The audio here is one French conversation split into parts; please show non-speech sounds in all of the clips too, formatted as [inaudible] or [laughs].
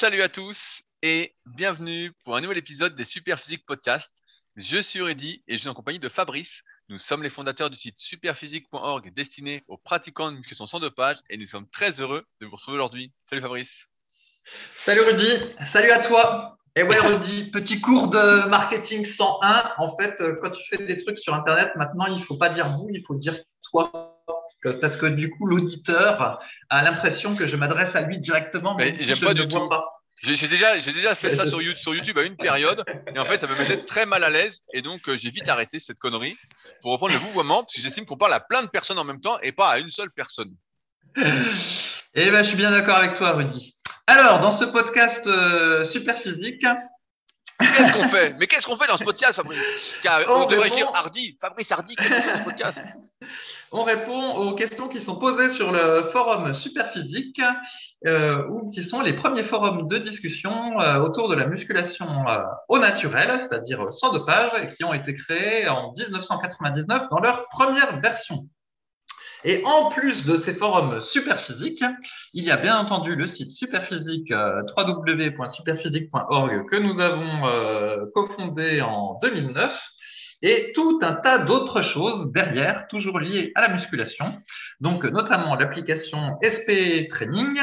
Salut à tous et bienvenue pour un nouvel épisode des Superphysique Podcast. Je suis Rudy et je suis en compagnie de Fabrice. Nous sommes les fondateurs du site superphysique.org destiné aux pratiquants de musculation sans dopage et nous sommes très heureux de vous retrouver aujourd'hui. Salut Fabrice. Salut Rudy, salut à toi. Et ouais [laughs] Rudy, petit cours de marketing 101. En fait, euh, quand tu fais des trucs sur Internet, maintenant, il faut pas dire vous, il faut dire toi. Parce que du coup, l'auditeur a l'impression que je m'adresse à lui directement. Mais j'aime pas du tout. J'ai déjà, j'ai déjà fait ça [laughs] sur YouTube, sur YouTube à une période, et en fait, ça me mettait très mal à l'aise, et donc euh, j'ai vite arrêté cette connerie pour reprendre le vouvoiement, parce que j'estime qu'on parle à plein de personnes en même temps et pas à une seule personne. Eh ben, je suis bien d'accord avec toi, Rudy. Alors, dans ce podcast euh, super physique. Qu'est-ce qu'on fait? Mais qu'est-ce qu'on fait dans ce podcast, Fabrice? Car, On, devrait dire Hardy, Fabrice Hardy, qu'est-ce qu'on fait dans ce podcast? On répond aux questions qui sont posées sur le forum Superphysique, euh, ou qui sont les premiers forums de discussion euh, autour de la musculation euh, au naturel, c'est-à-dire sans dopage, et qui ont été créés en 1999 dans leur première version. Et en plus de ces forums Superphysique, il y a bien entendu le site Superphysique, euh, www.superphysique.org, que nous avons cofondé en 2009, et tout un tas d'autres choses derrière, toujours liées à la musculation. Donc, notamment l'application SP Training,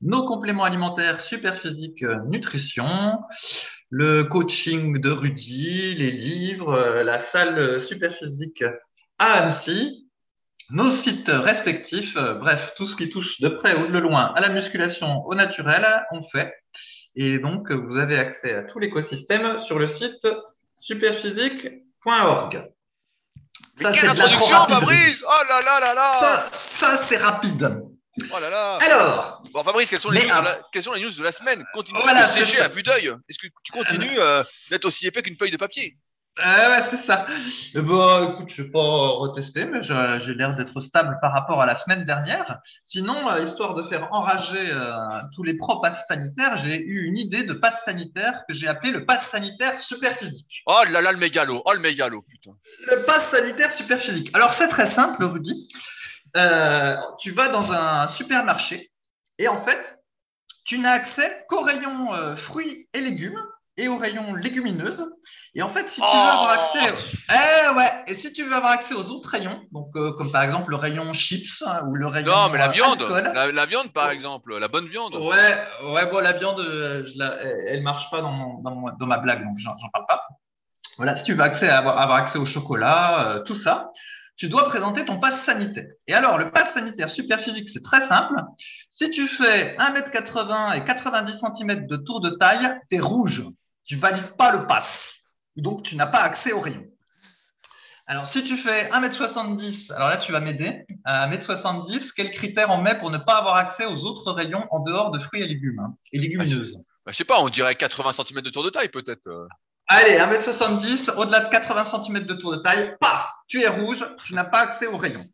nos compléments alimentaires Superphysique Nutrition, le coaching de Rudy, les livres, la salle Superphysique à Annecy, nos sites respectifs, bref, tout ce qui touche de près ou de loin à la musculation au naturel, on fait. Et donc, vous avez accès à tout l'écosystème sur le site superphysique.org. Mais quelle introduction, Fabrice Oh là là là là Ça, c'est rapide. Oh là là Alors Bon, Fabrice, quelles sont, les, news, de la, quelles sont les news de la semaine? Continue de sécher à vue d'œil. Est-ce que tu continues euh, d'être aussi épais qu'une feuille de papier? Ah ouais, c'est ça. Bon, écoute, je vais pas retester, mais j'ai l'air d'être stable par rapport à la semaine dernière. Sinon, euh, histoire de faire enrager euh, tous les pro-passes sanitaires, j'ai eu une idée de passe sanitaire que j'ai appelé le passe sanitaire super physique. Oh là là, le mégalo, oh le mégalo, putain. Le passe sanitaire super physique. Alors, c'est très simple, Rudy. Euh, tu vas dans un supermarché et en fait, tu n'as accès qu'aux rayons fruits et légumes et aux rayons légumineuses. Et en fait, si tu veux avoir accès, oh. eh ouais, et si tu veux avoir accès aux autres rayons, donc euh, comme par exemple le rayon chips hein, ou le rayon non, mais la euh, viande, la, viande par exemple, la bonne viande. Ouais, ouais, bon, la viande, euh, je la, elle marche pas dans, dans, dans ma blague, donc j'en parle pas. Voilà, si tu veux accès à avoir, avoir accès au chocolat, tout ça, tu dois présenter ton passe sanitaire. Et alors, le passe sanitaire super physique, c'est très simple. Si tu fais 1m80 et 90 cm de tour de taille, tu es rouge tu valides pas le pass. Donc, tu n'as pas accès au rayon. Alors, si tu fais 1m70, alors là, tu vas m'aider. À 1m70, quels critères on met pour ne pas avoir accès aux autres rayons en dehors de fruits et légumes hein, et légumineuses? Bah, je, bah, sais pas, on dirait 80 cm de tour de taille peut-être. Euh. Allez, 1m70, au-delà de 80 cm de tour de taille, paf, tu es rouge, tu n'as pas accès aux rayons.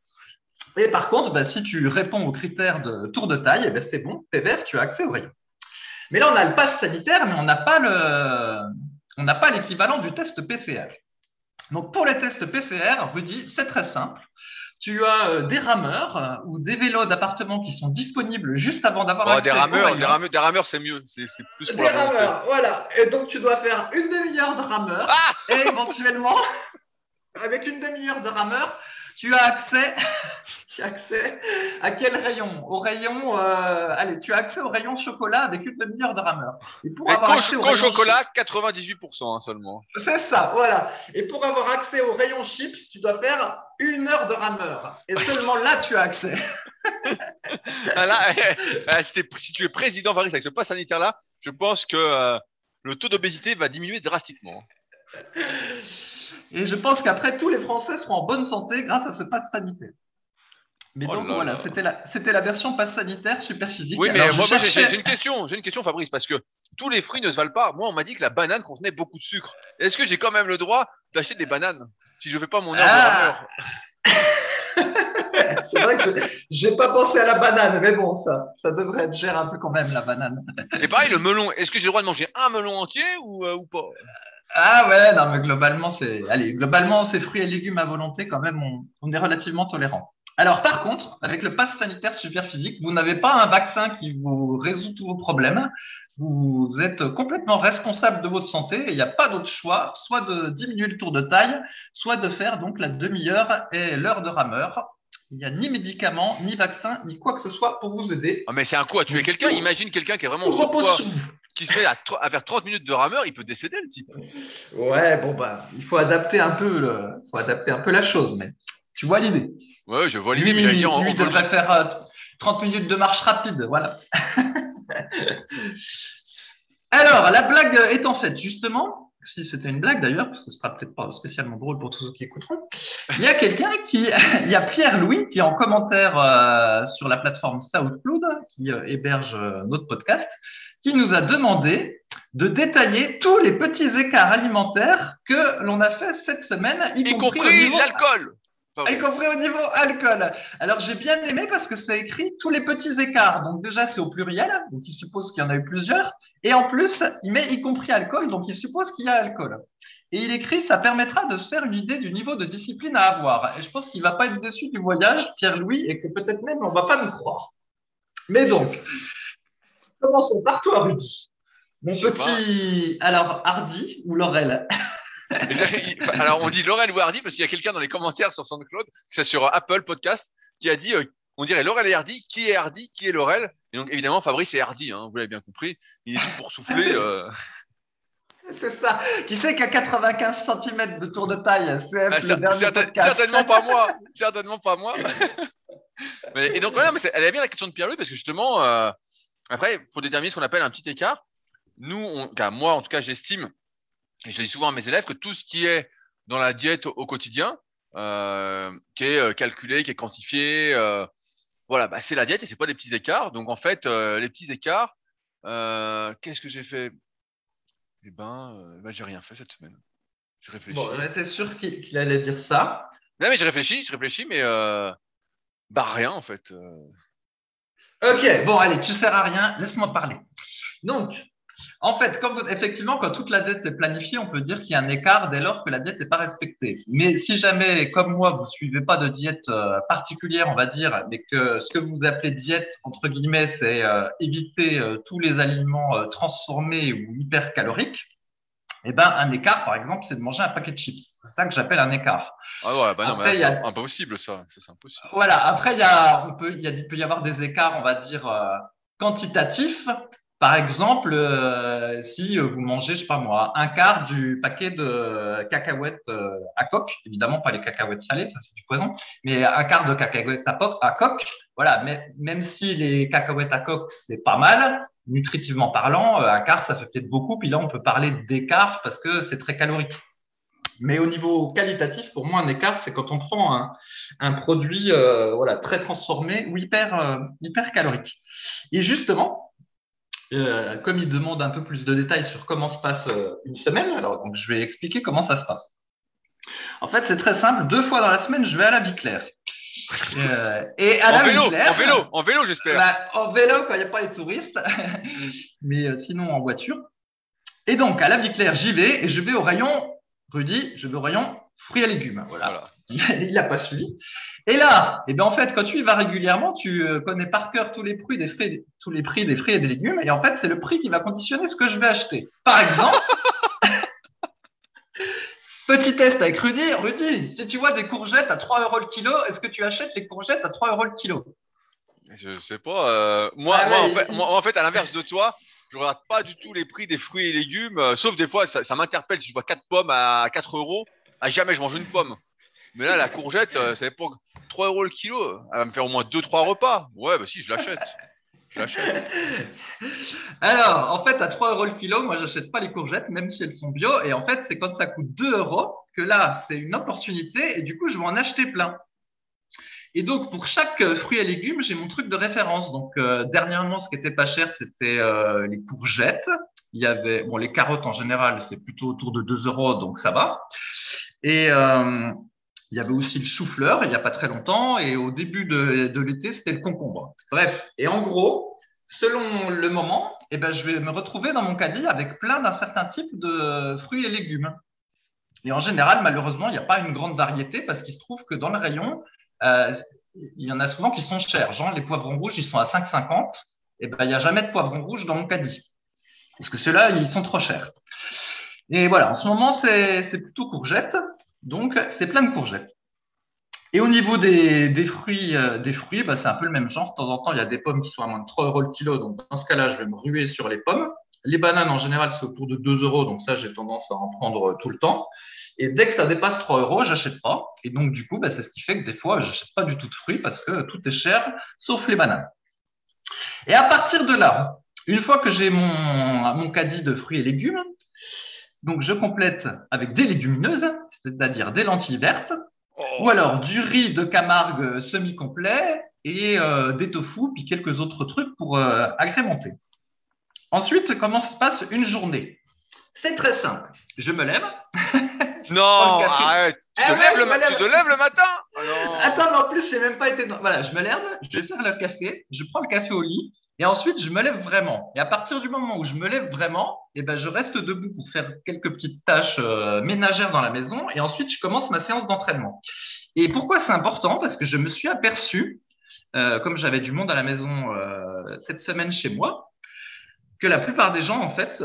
Et par contre, bah, si tu réponds aux critères de tour de taille, eh ben, c'est bon, tu es vert, tu as accès aux rayons. Mais là, on a le pass sanitaire, mais on n'a pas le, on n'a pas l'équivalent du test PCR. Donc, pour les tests PCR, Rudy, c'est très simple. Tu as euh, des rameurs euh, ou des vélos d'appartement qui sont disponibles juste avant d'avoir oh, des rameurs, des rameurs, des rameurs, c'est mieux. C'est plus pour des rameurs, voilà. Et donc, tu dois faire une demi-heure de rameur ah et éventuellement, [laughs] avec une demi-heure de rameur, tu as accès, [laughs] tu as accès à quel rayon? Au rayon, euh, allez, tu as accès au rayon chocolat avec une demi-heure de rameur. Et pour avoir accès au chocolat, 98% hein, seulement. C'est ça, voilà. Et pour avoir accès au rayon chips, tu dois faire une heure de rameur. Et seulement là, tu as accès. [laughs] Ah, eh, eh, si, tu es président Varis avec ce pass sanitaire là, je pense que euh, le taux d'obésité va diminuer drastiquement. [laughs] Et je pense qu'après, tous les Français seront en bonne santé grâce à ce pass sanitaire. Mais oh donc voilà, c'était la, c'était la version pass sanitaire super physique. Oui, mais moi, j'ai, une question, j'ai une question, Fabrice, parce que tous les fruits ne se valent pas. Moi, on m'a dit que la banane contenait beaucoup de sucre. Est-ce que j'ai quand même le droit d'acheter des bananes si je ne fais pas mon heure ah [laughs] C'est vrai que je n'ai pas pensé à la banane, mais bon, ça, ça devrait être cher un peu quand même, la banane. Et pareil, le melon, est-ce que j'ai le droit de manger un melon entier ou, euh, ou pas? Ah ouais, non, mais globalement, c'est, allez, globalement, ces fruits et légumes à volonté, quand même, on, est relativement tolérant. Alors, par contre, avec le pass sanitaire super physique, vous n'avez pas un vaccin qui vous résout tous vos problèmes. vous êtes complètement responsable de votre santé et il n'y a pas d'autre choix, soit de diminuer le tour de taille, soit de faire donc la demi-heure et l'heure de rameur. Il n'y a ni médicaments, ni vaccin, ni quoi que ce soit pour vous aider. Ah, mais c'est un coup à tuer quelqu'un. Imagine quelqu'un qui est vraiment surpoids, qui se met à, faire 30 minutes de rameur, il peut décéder le type. Ouais, bon bah, il faut adapter un peu, le, faut adapter un peu la chose, mais tu vois l'idée. Ouais, je vois l'idée, mais j'allais dire, on, devrait faire 30 euh, minutes de marche rapide, voilà. [laughs] Alors, la blague étant faite, justement, si c'était une blague d'ailleurs, parce que ce sera peut-être pas spécialement drôle pour tous ceux qui écouteront, [laughs] il y a quelqu'un qui, [laughs] il y a Pierre-Louis qui est en commentaire euh, sur la plateforme SoundCloud, qui euh, héberge euh, notre podcast, qui nous a demandé de détailler tous les petits écarts alimentaires que l'on a fait cette semaine, y, compris l'alcool y compris au niveau alcool. Alors j'ai bien aimé parce que c'est écrit tous les petits écarts. Donc déjà c'est au pluriel, donc il suppose qu'il y en a eu plusieurs. Et en plus, il met y compris alcool, donc il suppose qu'il y a alcool. Et il écrit, ça permettra de se faire une idée du niveau de discipline à avoir. Et je pense qu'il va pas être déçu du voyage, Pierre-Louis, et que peut-être même on va pas nous croire. Mais donc, commençons par toi, Rudy. Mon petit, alors Hardy ou Laurel? Alors, on dit Laurel ou Hardy parce qu'il y a quelqu'un dans les commentaires sur SoundCloud, c'est sur Apple Podcast, qui a dit, euh, on dirait Laurel et Hardy. Qui est Hardy Qui est Laurel? Et donc, évidemment, Fabrice est Hardy, hein, vous l'avez bien compris. Il est tout pour souffler. Euh. [laughs] C'est ça. Qui sait qu'à 95 cm de tour de taille, c'est ah, Certainement pas moi. [laughs] Certainement pas moi. [laughs] et donc, voilà, mais elle est bien la question de Pierre-Louis parce que justement, euh, après, il faut déterminer ce qu'on appelle un petit écart. Nous, on, moi, en tout cas, j'estime et je dis souvent à mes élèves que tout ce qui est dans la diète au, quotidien, euh, qui est euh, calculé, qui est quantifié, euh, voilà, bah, c'est la diète et c'est pas des petits écarts. Donc en fait, euh, les petits écarts, qu'est-ce que j'ai fait? Eh ben, ben j'ai rien fait cette semaine. Je réfléchis. Bon, on était sûr qu'il allait dire ça? Non, mais je réfléchis, je réfléchis, mais bah rien en fait. Ok, bon, allez, tu sers à rien, laisse-moi parler. Donc, en fait, comme, effectivement, quand toute la diète est planifiée, on peut dire qu'il y a un écart dès lors que la diète n'est pas respectée. Mais si jamais, comme moi, vous suivez pas de diète euh, particulière, on va dire, mais que ce que vous appelez diète, entre guillemets, c'est euh, éviter euh, tous les aliments transformés ou hypercaloriques, eh ben, un écart, par exemple, c'est de manger un paquet de chips. C'est ça que j'appelle un écart. Ah ouais, bah non, mais c'est impossible, ça. C'est impossible. Voilà. Après, il y a, on peut, il, y a, il peut y avoir des écarts, on va dire, quantitatifs par exemple, euh, si vous mangez, je sais pas moi, un quart du paquet de cacahuètes euh, à coque, évidemment pas les cacahuètes salées, ça c'est du poison, mais un quart de cacahuètes à, à coque, voilà, mais, même si les cacahuètes à coque c'est pas mal, nutritivement parlant, euh, un quart ça fait peut-être beaucoup, puis là on peut parler d'écart parce que c'est très calorique. Mais au niveau qualitatif, pour moi, un écart, c'est quand on prend un, produit voilà, très transformé ou hyper, hyper calorique. Et justement, euh, comme il demande un peu plus de détails sur comment se passe euh, une semaine, alors donc je vais expliquer comment ça se passe. En fait, c'est très simple. Deux fois dans la semaine, je vais à la vie claire. Euh, et en vélo, en vélo, en vélo, j'espère. Bah, en vélo quand il n'y a pas les touristes, [laughs] mais sinon en voiture. Et donc à la vie claire, j'y vais et je vais au rayon, Rudy, je vais au rayon fruits et légumes. Voilà. [laughs] il n'a pas suivi. Et là, eh bien, en fait, quand tu y vas régulièrement, tu euh, connais par cœur tous les prix des fruits, tous les prix des fruits et des légumes. Et en fait, c'est le prix qui va conditionner ce que je vais acheter. Par exemple, [laughs] petit test avec Rudy. Rudy, si tu vois des courgettes à 3 euros le kilo, est-ce que tu achètes les courgettes à 3 euros le kilo? Je sais pas. Euh, moi, ah moi, en fait, à l'inverse de toi, je regarde pas du tout les prix des fruits et légumes, euh, sauf des fois, ça, ça m'interpelle si je vois 4 pommes à 4 euros. À jamais je mange une pomme. Mais là, la courgette, ça pas 3 euros le kilo. Elle va me faire au moins 2-3 repas. Ouais, bah si, je l'achète. [laughs] Alors, en fait, à 3 euros le kilo, moi, j'achète pas les courgettes, même si elles sont bio. Et en fait, c'est quand ça coûte 2 euros que là, c'est une opportunité. Et du coup, je vais en acheter plein. Et donc, pour chaque fruit et légume, j'ai mon truc de référence. Donc, euh, dernièrement, ce qui était pas cher, c'était euh, les courgettes. Il y avait, bon, les carottes en général, c'est plutôt autour de 2 euros, donc ça va. Et euh, il y avait aussi le chou-fleur il n'y a pas très longtemps. Et au début de, l'été, c'était le concombre. Bref. Et en gros, selon le moment, eh ben, je vais me retrouver dans mon caddie avec plein d'un certain type de fruits et légumes. Et en général, malheureusement, il n'y a pas une grande variété parce qu'il se trouve que dans le rayon, euh, il y en a souvent qui sont chers. Genre, les poivrons rouges, ils sont à 5,50. Et ben, il n'y a jamais de poivrons rouges dans mon caddie. Parce que ceux-là, ils sont trop chers. Et voilà, en ce moment, c'est plutôt courgettes. Donc, c'est plein de courgettes. Et au niveau des, fruits, euh, des fruits bah, c'est un peu le même genre. De temps en temps, il y a des pommes qui sont à moins de 3 euros le kilo. Donc, dans ce cas-là, je vais me ruer sur les pommes. Les bananes, en général, c'est autour de 2 euros. Donc, ça, j'ai tendance à en prendre tout le temps. Et dès que ça dépasse 3 euros, j'achète pas. Et donc, du coup, bah, c'est ce qui fait que des fois, j'achète pas du tout de fruits parce que tout est cher, sauf les bananes. Et à partir de là, une fois que j'ai mon, mon caddie de fruits et légumes, donc je complète avec des légumineuses, c'est-à-dire des lentilles vertes, oh. ou alors du riz de Camargue semi-complet et euh, des tofu, puis quelques autres trucs pour euh, agrémenter. Ensuite, comment se passe une journée? C'est très simple. Je me lève. [laughs] non, arrête. Tu, te, eh lèves le, matin? Oh Attends, mais en plus, j'ai même pas été. Voilà, je me lève, je vais faire le café, je prends le café au lit, et ensuite, je me lève vraiment. Et à partir du moment où je me lève vraiment, eh ben, je reste debout pour faire quelques petites tâches euh, ménagères dans la maison. Et ensuite, je commence ma séance d'entraînement. Et pourquoi c'est important? Parce que je me suis aperçu, euh, comme j'avais du monde à la maison euh, cette semaine chez moi, que la plupart des gens, en fait,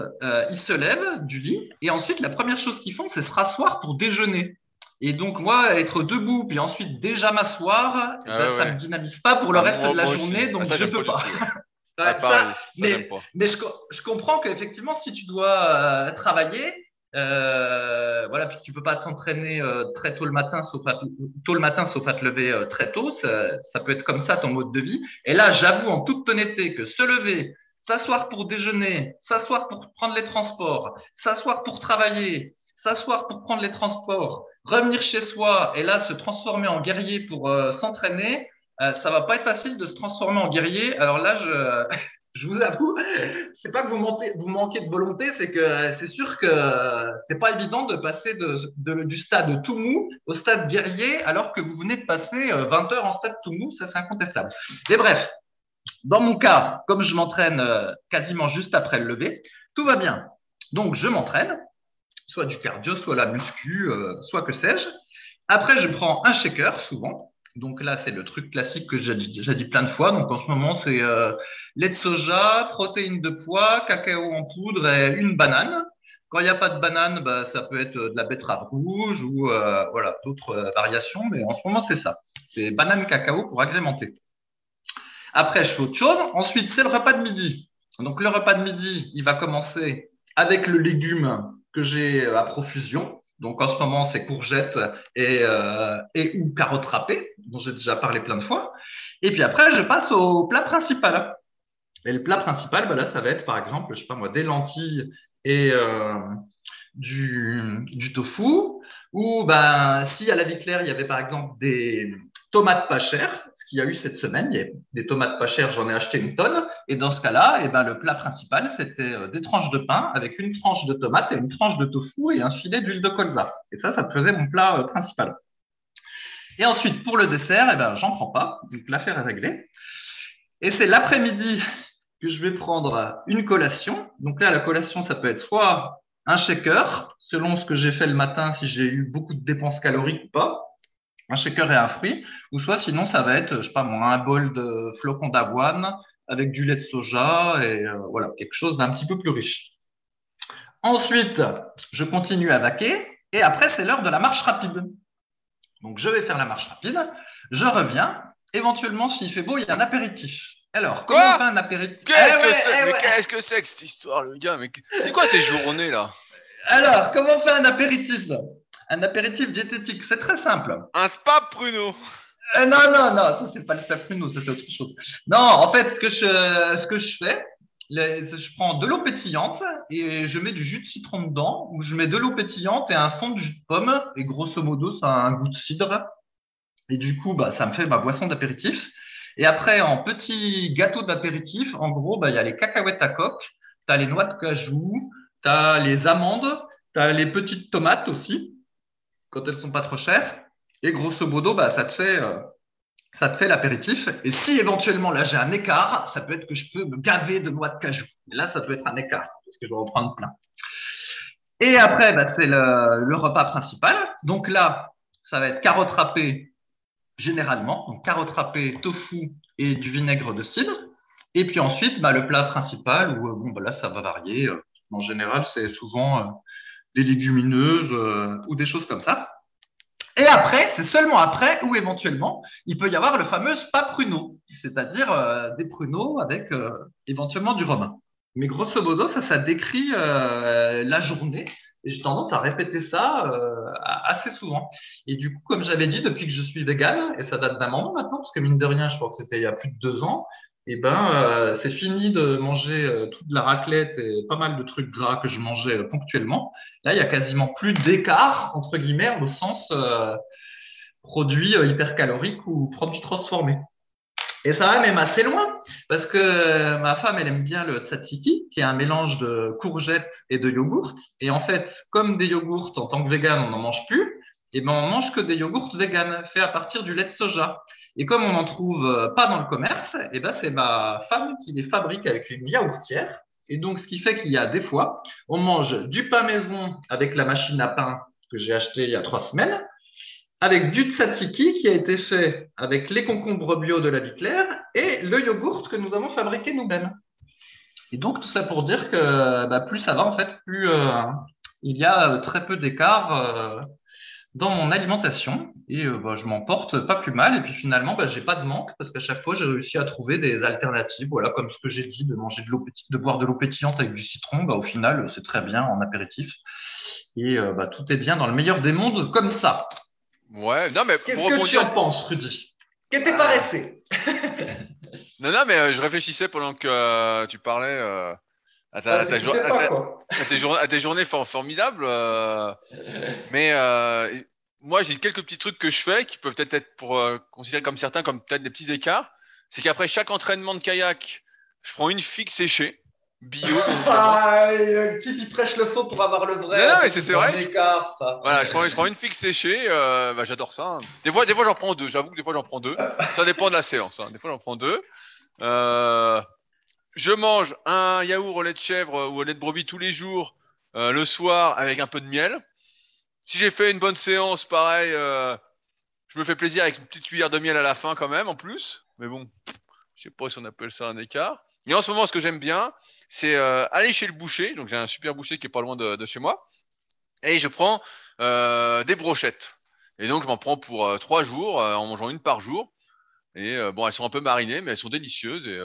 ils se lèvent du lit et ensuite, la première chose qu'ils font, c'est se rasseoir pour déjeuner. Et donc, moi, être debout, puis ensuite déjà m'asseoir, eh ben, ah ça ne me dynamise pas pour le ah, reste de la journée, donc ah, je ne peux pas. [laughs] mais, je, comprends qu'effectivement, si tu dois euh, travailler, euh, voilà, puis tu peux pas t'entraîner euh, très tôt le matin, sauf à, tôt le matin, sauf à te lever très tôt. Ça, peut être comme ça ton mode de vie. Et là, j'avoue en toute honnêteté que se lever, s'asseoir pour déjeuner, s'asseoir pour prendre les transports, s'asseoir pour travailler, s'asseoir pour prendre les transports, revenir chez soi et là se transformer en guerrier pour s'entraîner, euh, ça va pas être facile de se transformer en guerrier. Alors là, je, [laughs] je vous avoue, [laughs] c'est pas que vous, manquez de volonté, c'est que c'est sûr que c'est pas évident de passer de, du stade tout mou au stade guerrier alors que vous venez de passer 20 euh, heures en stade tout mou, ça c'est incontestable. Mais bref, dans mon cas, comme je m'entraîne euh, quasiment juste après le lever, tout va bien. Donc je m'entraîne, soit du cardio, soit la muscu, soit que sais-je. Après, je prends un shaker souvent donc là, c'est le truc classique que j'ai dit, plein de fois. Donc en ce moment, c'est euh, lait de soja, protéines de pois, cacao en poudre et une banane. Quand il n'y a pas de banane, bah, ça peut être de la betterave rouge ou euh, voilà d'autres euh, variations. Mais en ce moment, c'est ça. C'est banane cacao pour agrémenter. Après, je fais autre chose. Ensuite, c'est le repas de midi. Donc le repas de midi, il va commencer avec le légume que j'ai à profusion. Donc en ce moment, c'est courgettes et, euh, et ou carottes râpées, dont j'ai déjà parlé plein de fois. Et puis après, je passe au plat principal. Et le plat principal, bah là, ça va être par exemple, je sais pas moi, des lentilles et euh, du, du tofu. Ou ben, si à la vie claire, il y avait par exemple des tomates pas chères, qu'il y a eu cette semaine. Il y a des tomates pas chères, j'en ai acheté une tonne. Et dans ce cas-là, eh ben, le plat principal, c'était euh, des tranches de pain avec une tranche de tomate et une tranche de tofu et un filet d'huile de colza. Et ça, ça faisait mon plat euh, principal. Et ensuite, pour le dessert, eh ben, j'en prends pas. Donc, l'affaire est réglée. Et c'est l'après-midi que je vais prendre une collation. Donc là, la collation, ça peut être soit un shaker, selon ce que j'ai fait le matin, si j'ai eu beaucoup de dépenses caloriques ou pas, un shaker et un fruit, ou soit sinon ça va être, je sais pas moi, un bol de flocons d'avoine avec du lait de soja et euh, voilà, quelque chose d'un petit peu plus riche. Ensuite, je continue à vaquer et après c'est l'heure de la marche rapide. Donc je vais faire la marche rapide, je reviens, éventuellement s'il fait beau, il y a un apéritif. Alors, comment on fait un apéritif? Qu'est-ce que c'est? eh Qu'est-ce que c'est que cette histoire, le gars? C'est quoi ces journées là? Alors, comment on fait un apéritif? Un apéritif diététique, c'est très simple. Un spa pruneau. Euh, non, non, non, ça c'est pas le spa pruneau, ça c'est autre chose. Non, en fait, ce que je, ce que je fais, je prends de l'eau pétillante et je mets du jus de citron dedans, ou je mets de l'eau pétillante et un fond de jus de pomme, et grosso modo, ça a un goût de cidre. Et du coup, bah, ça me fait ma boisson d'apéritif. Et après, en petit gâteau d'apéritif, en gros, bah, il y a les cacahuètes à coque, tu as les noix de cajou, tu as les amandes, tu as les petites tomates aussi quand elles sont pas trop chères. Et grosso modo, bah, ça te fait, euh, ça te fait l'apéritif. Et si éventuellement là j'ai un écart, ça peut être que je peux me gaver de noix de cajou. Et là, ça peut être un écart parce que je dois en prendre plein. Et après, bah, c'est le, repas principal. Donc là, ça va être carottes râpées généralement. Donc carottes râpées, tofu et du vinaigre de cidre. Et puis ensuite, bah, le plat principal, où bon, bah, là, ça va varier. En général, c'est souvent des légumineuses ou des choses comme ça. Et après, c'est seulement après où éventuellement, il peut y avoir le fameux pas pruneau, c'est-à-dire des pruneaux avec éventuellement du rhum. Mais grosso modo, ça, ça décrit la journée et j'ai tendance à répéter ça euh, assez souvent. Et du coup, comme j'avais dit, depuis que je suis vegan, et ça date d'un moment maintenant, parce que mine de rien, je crois que c'était il y a plus de deux ans, eh ben, euh, c'est fini de manger euh, toute la raclette et pas mal de trucs gras que je mangeais ponctuellement. Là, il y a quasiment plus d'écart, entre guillemets, au sens produit hypercalorique ou produit transformé. Et ça va même assez loin, parce que ma femme, elle aime bien le tzatziki, qui est un mélange de courgettes et de yogourt. Et en fait, comme des yogourts, en tant que vegan, on n'en mange plus, et ben on mange que des yogourts vegan, faits à partir du lait de soja. Et comme on n'en trouve pas dans le commerce, et ben c'est ma femme qui les fabrique avec une yaourtière. Et donc, ce qui fait qu'il y a des fois, on mange du pain maison avec la machine à pain que j'ai acheté il y a trois semaines, avec du tzatziki qui a été fait avec les concombres bio de la vie et le yogourt que nous avons fabriqué nous-mêmes. Et donc tout ça pour dire que bah, plus ça va en fait, plus euh, il y a très peu d'écart euh, dans mon alimentation et euh, bah, je m'en porte pas plus mal. Et puis finalement bah, j'ai pas de manque parce qu'à chaque fois j'ai réussi à trouver des alternatives voilà comme ce que j'ai dit de manger de l'eau de boire de l'eau pétillante avec du citron. Bah, au final c'est très bien en apéritif. Et bah, tout est bien dans le meilleur des mondes comme ça. Ouais, non, mais Qu'est-ce que tu en penses, Rudy? Que t'es pas resté? [laughs] Non, non, mais euh, je réfléchissais pendant que euh, tu parlais euh, à, ta, tes journées formidables. mais moi, j'ai quelques petits trucs que je fais qui peuvent peut-être être pour considérer comme certains comme peut-être des petits écarts. C'est qu'après chaque entraînement de kayak, je prends une figue séchée bio. Ah, le type il prêche le faux pour avoir le vrai. Non, mais c'est vrai. voilà, je prends, je prends, une fixe séchée. Euh, bah, j'adore ça. Hein. Des fois, des fois j'en prends deux. J'avoue que des fois j'en prends deux. Ça dépend de la séance. Hein. Des fois j'en prends deux. Euh, je mange un yaourt au lait de chèvre ou au lait de brebis tous les jours euh, le soir avec un peu de miel. Si j'ai fait une bonne séance, pareil, euh, je me fais plaisir avec une petite cuillère de miel à la fin quand même en plus. Mais bon, je sais pas si on appelle ça un écart. Et en ce moment, ce que j'aime bien, c'est euh, aller chez le boucher. Donc j'ai un super boucher qui est pas loin de, chez moi. Et je prends euh, des brochettes. Et donc je m'en prends pour trois jours, en mangeant une par jour. Et bon, elles sont un peu marinées, mais elles sont délicieuses. Et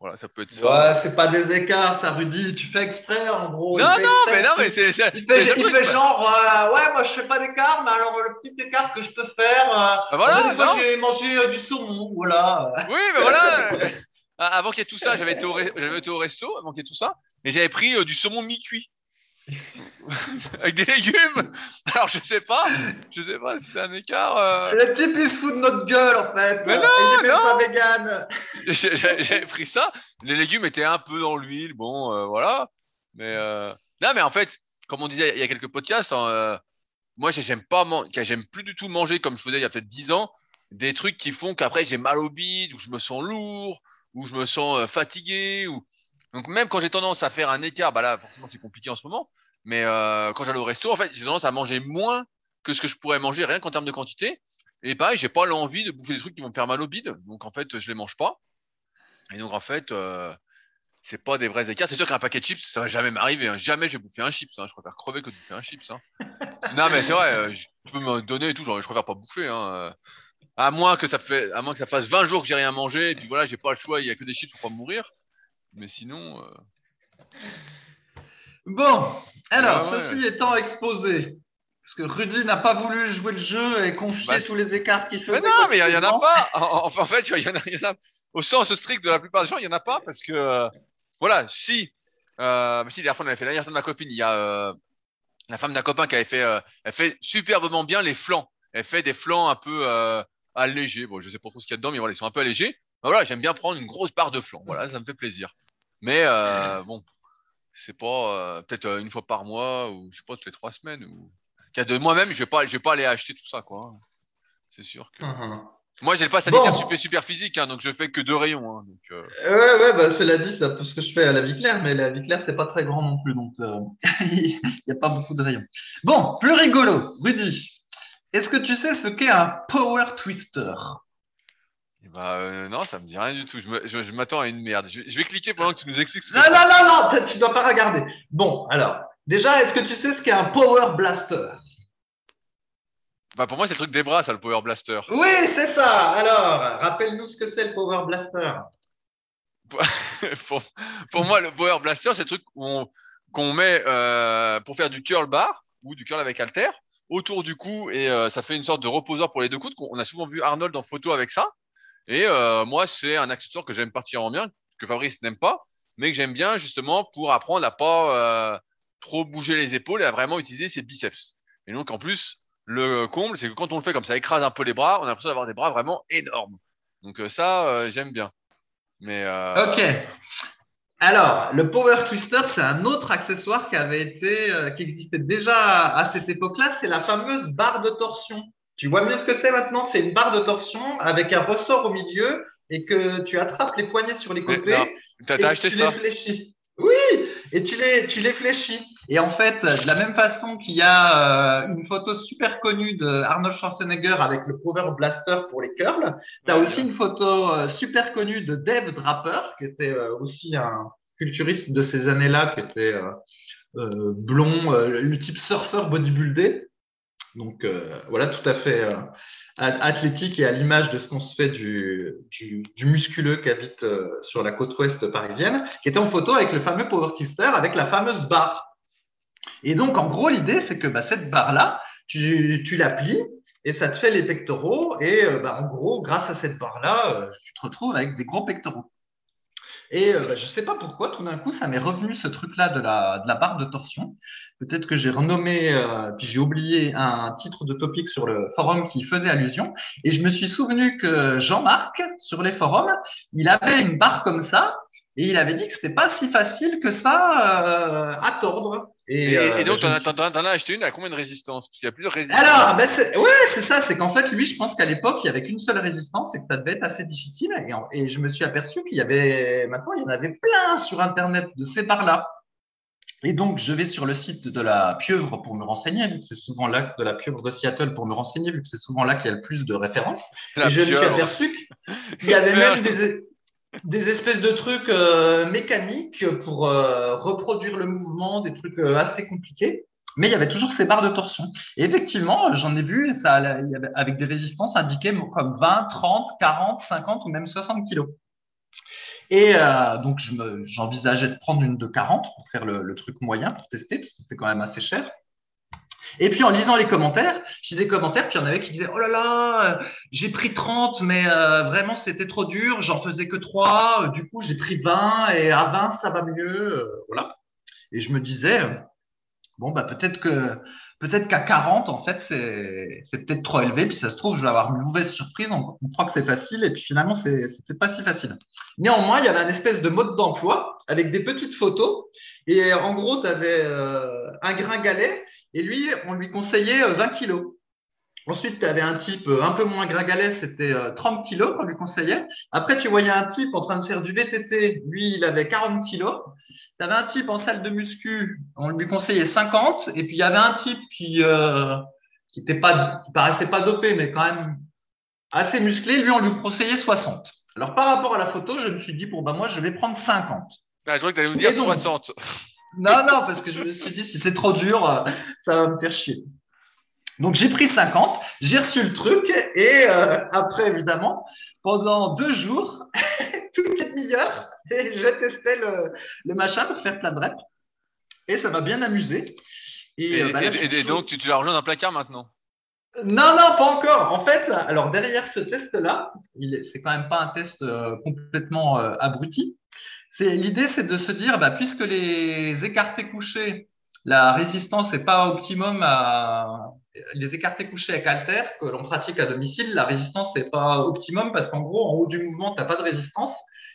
voilà, ça peut être ça. Ouais, c'est pas des écarts, ça, Rudy. Tu fais exprès, en gros. Non, non, mais non, mais c'est. Il fait, il fait genre, ouais, moi je fais pas d'écart, mais alors le petit écart que je peux faire. bah voilà, j'ai mangé du saumon, voilà. Oui, mais voilà. [laughs] Ah, avant qu'il y ait tout ça, j'avais été, au au resto, avant qu'il y ait tout ça, et j'avais pris euh, du saumon mi-cuit. [laughs] Avec des légumes. [laughs] Alors je sais pas, je sais pas si c'est un écart. Euh... Le type il fout de notre gueule en fait. Mais non, il non. pas vegan. [laughs] J'avais pris ça. Les légumes étaient un peu dans l'huile, bon, euh, voilà. Mais euh... non, mais en fait, comme on disait il y a quelques podcasts, hein, euh, moi j'aime pas, j'aime plus du tout manger comme je faisais il y a peut-être 10 ans, des trucs qui font qu'après j'ai mal au bide ou je me sens lourd où je me sens fatigué. Ou... Donc même quand j'ai tendance à faire un écart, bah là forcément c'est compliqué en ce moment, mais euh, quand j'allais au resto, en fait j'ai tendance à manger moins que ce que je pourrais manger rien qu'en termes de quantité. Et pareil, j'ai pas l'envie de bouffer des trucs qui vont me faire mal au bide, donc en fait je les mange pas. Et donc en fait euh, c'est pas des vrais écarts. C'est sûr qu'un paquet de chips, ça va jamais m'arriver. Hein. Jamais je vais bouffer un chips. Hein. Je préfère crever que de bouffer un chips. Hein. [laughs] non mais c'est vrai, euh, tu peux me donner et tout, genre je préfère pas bouffer. Hein. À moins que ça fait, à moins que ça fasse 20 jours que j'ai rien mangé, et puis voilà, j'ai pas le choix, il y a que des chips pour pas mourir. Mais sinon. Euh... Bon, alors, ah ceci étant exposé, parce que Rudy n'a pas voulu jouer le jeu et confier bah, tous les écarts qu'il fait. Mais non, mais il y, en a pas. En, en fait, il y, en a, y en a, au sens strict de la plupart des gens, il y en a pas parce que, euh, voilà, si, euh, si la fois on avait fait l'anniversaire de ma copine, il y a euh, la femme d'un copain qui avait fait, euh, elle fait superbement bien les flancs. Elle fait des flancs un peu allégés. Bon, je sais pas trop ce qu'il y a dedans, mais voilà, ils sont un peu allégés. voilà, j'aime bien prendre une grosse barre de flan. Voilà, ça me fait plaisir. Mais bon, c'est pas euh, peut-être euh, une fois par mois ou je sais pas toutes les trois semaines ou. De moi-même, je vais pas, je vais pas aller acheter tout ça, quoi. C'est sûr que. Uh-huh. Moi, j'ai pas sanitaire super, super physique, hein, donc je fais que deux rayons. Hein, donc, euh... Ouais, ouais, bah, cela dit, c'est un peu ce que je fais à la vie claire, mais la vie claire, c'est pas très grand non plus, donc [laughs] il n'y a pas beaucoup de rayons. Bon, plus rigolo, Rudy. Est-ce que tu sais ce qu'est un power twister? Eh bah, euh, non, ça me dit rien du tout. Je me- je- je m'attends à une merde. Je, je vais cliquer pendant que tu nous expliques ce que Non, c'est. non, non, non, tu dois pas regarder. Bon, alors, déjà, est-ce que tu sais ce qu'est un Power Blaster? Bah, pour moi, c'est le truc des bras, ça, le Power Blaster. Oui, c'est ça. Alors, rappelle-nous ce que c'est le Power Blaster. [laughs] pour, pour moi, le Power Blaster, c'est le truc où on- qu'on met euh, pour faire du curl bar ou du curl avec halter autour du cou et euh, ça fait une sorte de reposeur pour les deux coudes. On a souvent vu Arnold en photo avec ça. Et euh, moi, c'est un accessoire que j'aime particulièrement bien, que Fabrice n'aime pas, mais que j'aime bien justement pour apprendre à pas euh, trop bouger les épaules et à vraiment utiliser ses biceps. Et donc, en plus, le comble, c'est que quand on le fait comme ça, écrase un peu les bras, on a l'impression d'avoir des bras vraiment énormes. Donc euh, ça, j'aime bien. Mais Ok. Alors, le Power Twister, c'est un autre accessoire qui avait été, qui existait déjà à cette époque-là. C'est la fameuse barre de torsion. Tu vois mieux ce que c'est maintenant? C'est une barre de torsion avec un ressort au milieu et que tu attrapes les poignets sur les côtés. t'as et t'as acheté tu ça? les fléchis. Oui, et tu les, tu les fléchis. Et en fait, de la même façon qu'il y a euh, une photo super connue de Arnold Schwarzenegger avec le Power Blaster pour les curls, tu as Ouais, aussi une photo euh, super connue de Dave Draper, qui était euh, aussi un culturiste de ces années-là, qui était blond, euh, le type surfeur bodybuildé. Donc euh, voilà, tout à fait euh, athlétique et à l'image de ce qu'on se fait du, du, musculeux qui habite euh, sur la côte ouest parisienne, qui était en photo avec le fameux Power Twister, avec la fameuse barre. Et donc, en gros, l'idée, c'est que bah, cette barre-là, tu, tu la plies et ça te fait les pectoraux. Et bah, en gros, grâce à cette barre-là, tu te retrouves avec des gros pectoraux. Et euh, je ne sais pas pourquoi, tout d'un coup, ça m'est revenu ce truc-là de la, de la barre de torsion. Peut-être que j'ai renommé, euh, puis j'ai oublié un titre de topic sur le forum qui faisait allusion. Et je me suis souvenu que Jean-Marc, sur les forums, il avait une barre comme ça. Et il avait dit que c'était pas si facile que ça euh, à tordre. Et, euh, et donc, je t'en as, t'en- t'en as acheté une à combien de résistance Parce qu'il y a plusieurs résistances. alors, ben c'est- ouais, c'est ça. C'est qu'en fait, lui, je pense qu'à l'époque, il y avait qu'une seule résistance et que ça devait être assez difficile. Et, en- et je me suis aperçu qu'il y avait, maintenant, il y en avait plein sur Internet de ces barres-là. Et donc, je vais sur le site de la pieuvre pour me renseigner, vu que c'est souvent là, de la pieuvre de Seattle pour me renseigner, vu que c'est souvent là qu'il y a le plus de références. La et je me suis aperçu qu'il y avait [laughs] même des, des espèces de trucs euh, mécaniques pour euh, reproduire le mouvement, des trucs euh, assez compliqués. Mais il y avait toujours ces barres de torsion. Et effectivement, j'en ai vu ça, avec des résistances indiquées comme 20, 30, 40, 50 ou même 60 kilos. Et donc, j'envisageais de prendre une de 40 pour faire le, le truc moyen, pour tester, parce que c'est quand même assez cher. Et puis en lisant les commentaires, j'ai des commentaires, puis il y en avait qui disaient Oh là là, euh, j'ai pris 30, mais euh, vraiment c'était trop dur, j'en faisais que 3, du coup j'ai pris 20, et à 20 ça va mieux. euh, voilà. Et je me disais euh, Bon, bah peut-être que peut-être qu'à 40, en fait, c'est peut-être trop élevé, puis ça se trouve, je vais avoir une mauvaise surprise, on, croit que c'est facile, et puis finalement, c'est pas si facile. Néanmoins, il y avait un espèce de mode d'emploi avec des petites photos, et en gros, tu avais un gringalet, et lui, on lui conseillait euh, 20 kilos. Ensuite, tu avais un type euh, un peu moins gringalet, c'était euh, 30 kilos qu'on lui conseillait. Après, tu voyais un type en train de faire du VTT, lui, il avait 40 kilos. Tu avais un type en salle de muscu, on lui conseillait 50. Et puis, il y avait un type qui euh, qui était pas, qui paraissait pas dopé, mais quand même assez musclé. Lui, on lui conseillait 60. Alors, par rapport à la photo, je me suis dit, bon, bah, moi, je vais prendre 50. Ah, je crois que t'allais nous dire Et donc 60. [laughs] Non, non, parce que je me suis dit, si c'est trop dur, euh, ça va me faire chier. Donc j'ai pris 50, j'ai reçu le truc et euh, après évidemment, pendant deux jours, [laughs] toutes les demi-heures, et je testais le, le machin pour faire plein de reps et ça m'a bien amusé. Et, Et, euh, bah là, et- et- donc, tu, tu l'as rejoint dans un placard maintenant? Non, non, pas encore. En fait, alors derrière ce test-là, c'est quand même pas un test euh, complètement euh, abruti. L'idée, c'est de se dire, bah, puisque les écartés couchés, la résistance n'est pas optimum à les écartés couchés avec halter que l'on pratique à domicile, la résistance n'est pas optimum parce qu'en gros, en haut du mouvement, tu n'as pas de résistance.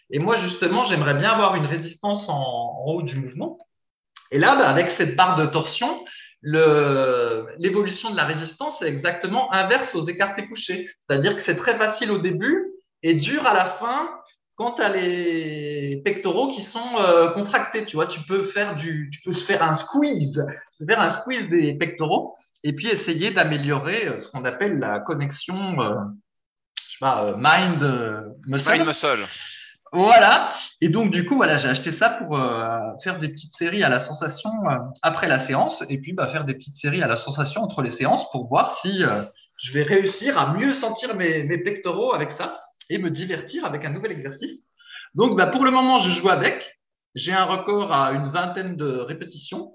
Et moi, justement, j'aimerais bien avoir une résistance en, haut du mouvement. Et là, bah, avec cette barre de torsion, l'évolution de la résistance est exactement inverse aux écartés couchés. C'est-à-dire que c'est très facile au début et dur à la fin quand tu as les pectoraux qui sont euh, contractés. Tu vois, tu peux faire du, tu peux se faire un squeeze, se faire un squeeze des pectoraux et puis essayer d'améliorer euh, ce qu'on appelle la connexion. euh, sais pas, Mind Muscle. Mind Muscle. Voilà. Et donc, du coup, voilà, j'ai acheté ça pour faire des petites séries à la sensation après la séance et puis bah, faire des petites séries à la sensation entre les séances pour voir si je vais réussir à mieux sentir mes, mes, pectoraux avec ça et me divertir avec un nouvel exercice. Donc, bah, pour le moment, je joue avec. J'ai un record à une vingtaine de répétitions.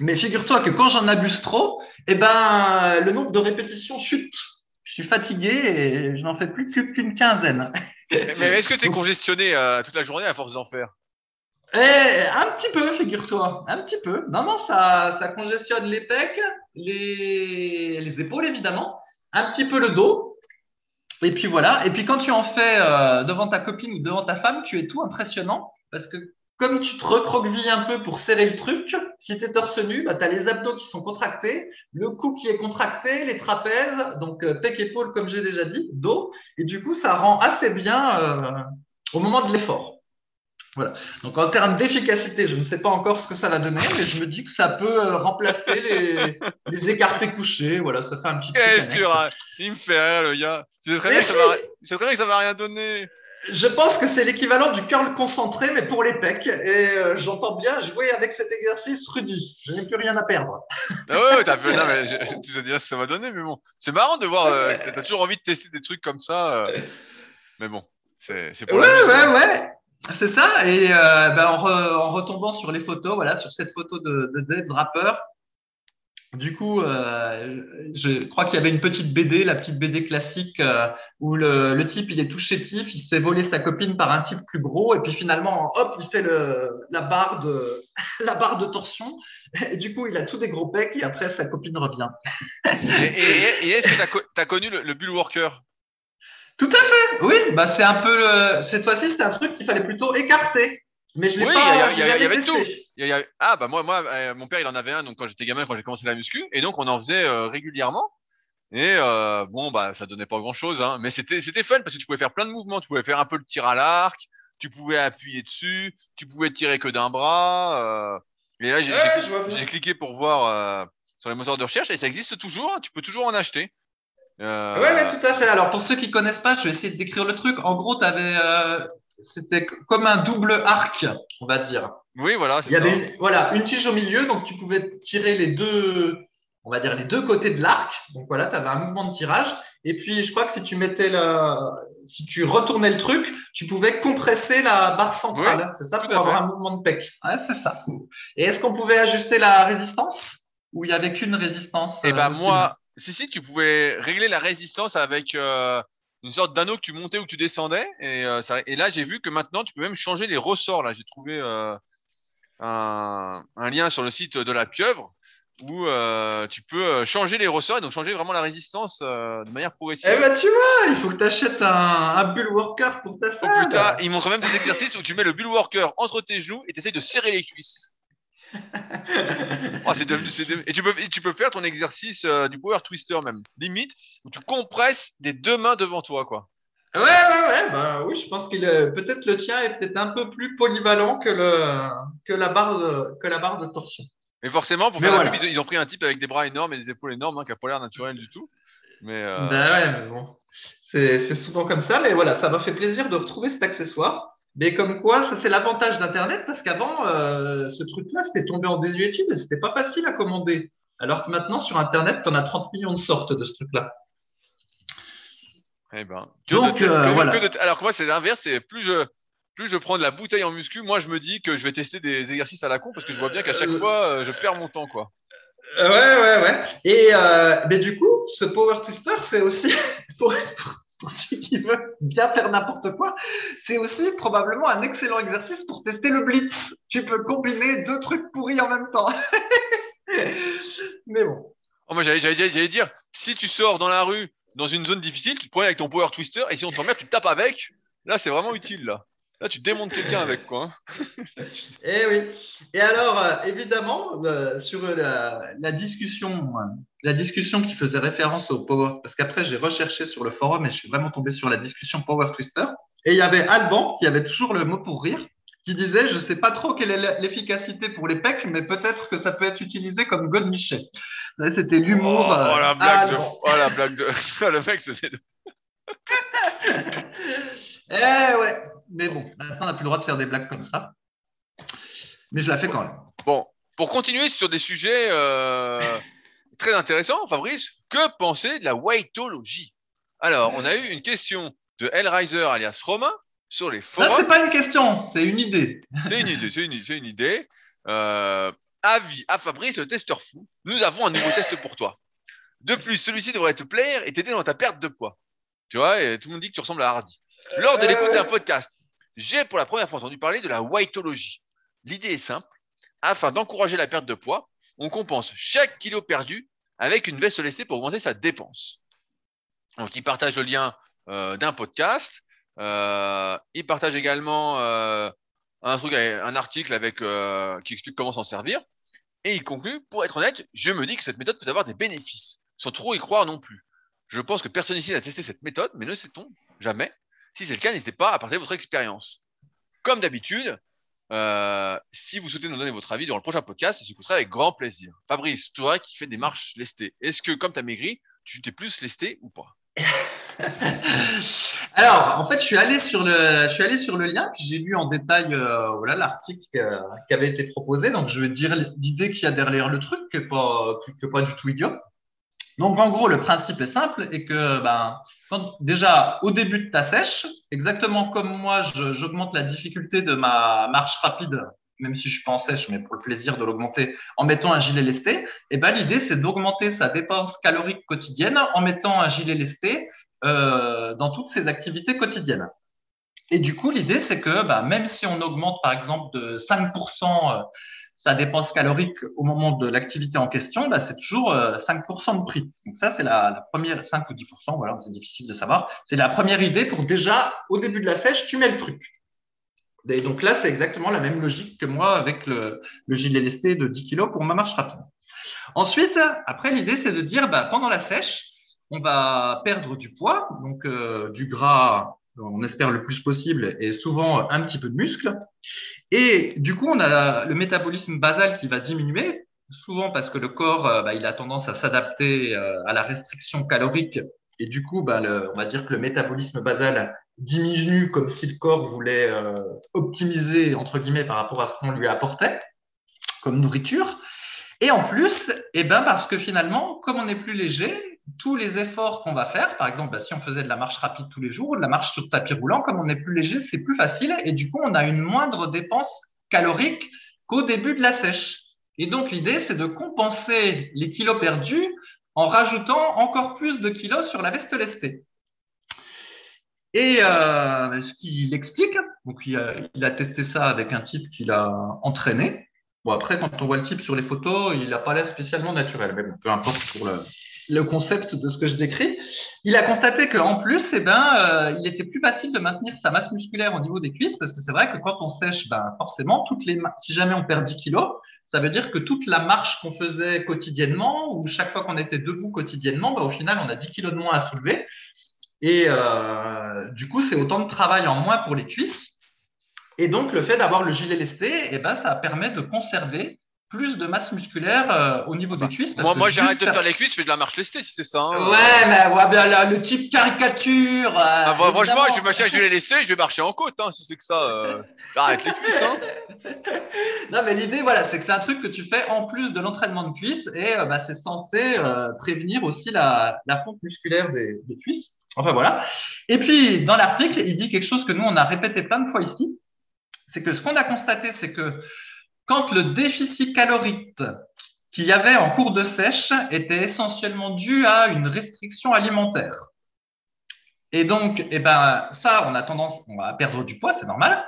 Mais figure-toi que quand j'en abuse trop, eh ben, le nombre de répétitions chute. Je suis fatigué et je n'en fais plus qu'une quinzaine. [laughs] Mais est-ce que tu es congestionné euh, toute la journée à force d'en faire? Eh, Un petit peu, figure-toi. Un petit peu. Non, non, ça, ça congestionne les pecs, les, les épaules évidemment, un petit peu le dos. Et puis voilà. Et puis quand tu en fais euh, devant ta copine ou devant ta femme, tu es tout impressionnant parce que comme tu te recroquevilles un peu pour serrer le truc, si tu es torse nu, bah, tu as les abdos qui sont contractés, le cou qui est contracté, les trapèzes, donc euh, pec, épaule, comme j'ai déjà dit, dos. Et du coup, ça rend assez bien euh, au moment de l'effort. Voilà. Donc en termes d'efficacité, je ne sais pas encore ce que ça va donner, mais je me dis que ça peut euh, remplacer les, [laughs] les écartés couchés. Voilà, ça fait un petit. Qu'est-ce que Il me fait rire, le gars. C'est très, bien que ça va... très bien que ça va rien donner. Je pense que c'est l'équivalent du curl concentré, mais pour les pecs. Et euh, j'entends bien jouer avec cet exercice, Rudy. Je n'ai plus rien à perdre. Ah ouais, t'as fait. Non, mais tu sais déjà ce que ça va donner, mais bon. C'est marrant de voir. Euh, t'as toujours envie de tester des trucs comme ça. Euh. Mais bon, c'est pour Ouais, ouais, ouais. C'est ça. Et ben, en, retombant sur les photos, voilà, sur cette photo de, de Dave Draper, du coup, euh, je crois qu'il y avait une petite BD, la petite BD classique, euh, où le, type il est tout chétif, il s'est volé sa copine par un type plus gros, et puis finalement, hop, il fait [laughs] la barre de torsion, et du coup, il a tous des gros pecs, et après sa copine revient. et, est-ce que tu as, connu le, le bull worker Tout à fait, oui. Bah c'est un peu le... cette fois-ci, c'était un truc qu'il fallait plutôt écarter. Mais je l'ai oui, pas. il y, avait tout. Y a, ah bah moi, moi, euh, mon père il en avait un donc quand j'étais gamin, quand j'ai commencé la muscu, et donc on en faisait euh, régulièrement. Et euh, bon bah ça donnait pas grand chose, hein, mais c'était c'était fun parce que tu pouvais faire plein de mouvements. Tu pouvais faire un peu le tir à l'arc, tu pouvais appuyer dessus, tu pouvais tirer que d'un bras. et là j'ai cliqué pour voir sur les moteurs de recherche et ça existe toujours. Hein, tu peux toujours en acheter. Euh... Ouais, ouais, tout à fait. Alors, pour ceux qui connaissent pas, je vais essayer de décrire le truc. En gros, tu avais c'était comme un double arc, on va dire. Oui, voilà, c'est ça. Il y avait une, voilà, une tige au milieu, donc tu pouvais tirer les deux, on va dire les deux côtés de l'arc. Donc voilà, tu avais un mouvement de tirage. Et puis, je crois que si tu mettais la, si tu retournais le truc, tu pouvais compresser la barre centrale. c'est ça pour avoir un mouvement de pec. Ouais, c'est ça. Et est-ce qu'on pouvait ajuster la résistance ou il n'y avait qu'une résistance Eh ben, euh, moi, si, si, tu pouvais régler la résistance avec, euh, une sorte d'anneau que tu montais ou que tu descendais. Et, euh, ça, et là, j'ai vu que maintenant, tu peux même changer les ressorts. Là, j'ai trouvé euh, un, un, lien sur le site de la pieuvre où euh, tu peux changer les ressorts et donc changer vraiment la résistance de manière progressive. Eh ben, tu vois, il faut que tu achètes un, un bull worker pour ta salle. Oh putain, ils montrent même des exercices où tu mets le bull worker entre tes genoux et tu essayes de serrer les cuisses. Oh, c'est devenu, Et tu peux, tu peux faire ton exercice euh, du power twister même, limite, où tu compresses des deux mains devant toi, quoi. Ouais, ouais, ouais. Bah oui, je pense qu'il peut-être le tien est peut-être un peu plus polyvalent que le que la barre de, que la barre de torsion. Mais forcément, pour faire la pub, ils ont pris un type avec des bras énormes et des épaules énormes, hein, qui n'a pas l'air naturel du tout. Mais euh... Ben ouais, mais bon, c'est souvent comme ça. Mais voilà, ça m'a fait plaisir de retrouver cet accessoire. Mais comme quoi, ça c'est l'avantage d'Internet parce qu'avant, euh, ce truc-là, c'était tombé en désuétude et c'était pas facile à commander. Alors que maintenant, sur Internet, tu en as 30 millions de sortes de ce truc-là. Eh ben, Donc, euh, voilà. alors que moi, c'est l'inverse. C'est plus je, plus je prends de la bouteille en muscu, moi, je me dis que je vais tester des exercices à la con parce que je vois bien qu'à chaque euh, fois, je perds mon temps, quoi. Ouais, ouais, ouais. Et mais du coup, ce Power Twister, c'est aussi [laughs] pour, pour celui qui veut bien faire n'importe quoi, c'est aussi probablement un excellent exercice pour tester le blitz. Tu peux combiner deux trucs pourris en même temps. [laughs] Mais bon. Oh, moi, j'allais dire, si tu sors dans la rue, dans une zone difficile, tu te prends avec ton power twister, et si on t'emmerde, tu tapes avec. Là, c'est vraiment utile. Là, tu démontes quelqu'un avec, quoi. Hein. [laughs] eh oui. Et alors, euh, évidemment, euh, sur la, discussion, la discussion qui faisait référence au Power, parce qu'après, j'ai recherché sur le forum et je suis vraiment tombé sur la discussion Power Twister. Et il y avait Alban qui avait toujours le mot pour rire, qui disait Je ne sais pas trop quelle est l'efficacité pour les pecs, mais peut-être que ça peut être utilisé comme God Michel. C'était l'humour. Oh, la blague de. Oh, la blague de. le mec, c'était. [laughs] eh ouais, mais bon, maintenant on n'a plus le droit de faire des blagues comme ça. Mais je la fais quand même. Bon, pour continuer sur des sujets euh, [laughs] très intéressants, Fabrice, que penser de la waitologie Alors, on a eu une question de Hellraiser alias Romain sur les Là, forums. c'est pas une question, c'est une idée. [laughs] C'est une idée, c'est une, une idée. Euh, avis à Fabrice, le testeur fou, nous avons un nouveau test pour toi. De plus, celui-ci devrait te plaire et t'aider dans ta perte de poids. Tu vois, et tout le monde dit que tu ressembles à Hardy. Lors de l'écoute d'un podcast, j'ai pour la première fois entendu parler de la whiteologie. L'idée est simple. Afin d'encourager la perte de poids, on compense chaque kilo perdu avec une veste lestée pour augmenter sa dépense. Donc, il partage le lien euh, d'un podcast. Euh, il partage également euh, un article qui explique comment s'en servir. Et il conclut, pour être honnête, je me dis que cette méthode peut avoir des bénéfices, sans trop y croire non plus. Je pense que personne ici n'a testé cette méthode, mais ne sait-on jamais. Si c'est le cas, n'hésitez pas à partager votre expérience. Comme d'habitude, euh, si vous souhaitez nous donner votre avis durant le prochain podcast, ça avec grand plaisir. Fabrice, toi qui fais des marches lestées, est-ce que comme tu as maigri, tu t'es plus lesté ou pas? [laughs] Alors, en fait, je suis allé sur le, lien, j'ai lu en détail, euh, l'article euh, qui avait été proposé. Donc, je vais dire l'idée qu'il y a derrière le truc, qui est pas, est pas du tout idiot. Donc, en gros, le principe est simple et que, ben, quand, déjà, au début de ta sèche, exactement comme moi, j'augmente la difficulté de ma marche rapide, même si je suis pas en sèche, mais pour le plaisir de l'augmenter, en mettant un gilet lesté. Et ben, l'idée, c'est d'augmenter sa dépense calorique quotidienne en mettant un gilet lesté euh, dans toutes ses activités quotidiennes. Et du coup, l'idée, c'est que bah, même si on augmente, par exemple, de 5% euh, sa dépense calorique au moment de l'activité en question, bah, c'est toujours euh, 5% de prix. Donc ça, c'est la, la première, 5 ou 10%, voilà, c'est difficile de savoir. C'est la première idée pour déjà, au début de la sèche, tu mets le truc. Et donc là, c'est exactement la même logique que moi avec le, le gilet lesté de 10 kg pour ma marche rapide. Ensuite, après, l'idée, c'est de dire, bah, pendant la sèche, on va perdre du poids, donc euh, du gras, on espère le plus possible, et souvent un petit peu de muscle. Et du coup, on a le métabolisme basal qui va diminuer, souvent parce que le corps, euh, bah, il a tendance à s'adapter euh, à la restriction calorique. Et du coup, bah, le- on va dire que le métabolisme basal diminue comme si le corps voulait euh, optimiser, entre guillemets, par rapport à ce qu'on lui apportait comme nourriture. Et en plus, eh ben parce que finalement, comme on est plus léger, tous les efforts qu'on va faire, par exemple, bah, si on faisait de la marche rapide tous les jours, de la marche sur tapis roulant, comme on est plus léger, c'est plus facile et du coup, on a une moindre dépense calorique qu'au début de la sèche. Et donc, l'idée, c'est de compenser les kilos perdus en rajoutant encore plus de kilos sur la veste lestée. Et euh, ce qu'il explique, donc il a, il a testé ça avec un type qu'il a entraîné. Bon, après, quand on voit le type sur les photos, il n'a pas l'air spécialement naturel, mais bon, peu importe pour le, le concept de ce que je décris. Il a constaté qu'en plus, eh ben, euh, il était plus facile de maintenir sa masse musculaire au niveau des cuisses, parce que c'est vrai que quand on sèche, ben, forcément, toutes les, si jamais on perd 10 kilos, ça veut dire que toute la marche qu'on faisait quotidiennement, ou chaque fois qu'on était debout quotidiennement, ben, au final, on a 10 kilos de moins à soulever. Et euh, du coup, c'est autant de travail en moins pour les cuisses. Et donc, le fait d'avoir le gilet lesté, eh ben, ça permet de conserver plus de masse musculaire euh, au niveau des cuisses. parce Moi, moi j'arrête de faire les cuisses, je fais de la marche lestée si c'est ça. hein. Ouais, mais ouais, ben, là, le type caricature. euh, Ah, fr- franchement, je vais m'acheter un gilet lesté, je vais marcher en côte, hein, si c'est que ça. euh, J'arrête les cuisses, hein. [laughs] non, mais l'idée, voilà, c'est que c'est un truc que tu fais en plus de l'entraînement de cuisses et euh, bah, c'est censé euh, prévenir aussi la, la fonte musculaire des, des cuisses. Enfin, voilà. Et puis, dans l'article, il dit quelque chose que nous, on a répété plein de fois ici. C'est que ce qu'on a constaté, c'est que quand le déficit calorique qu'il y avait en cours de sèche était essentiellement dû à une restriction alimentaire. Et donc, eh ben, ça, on a tendance on va perdre du poids, c'est normal.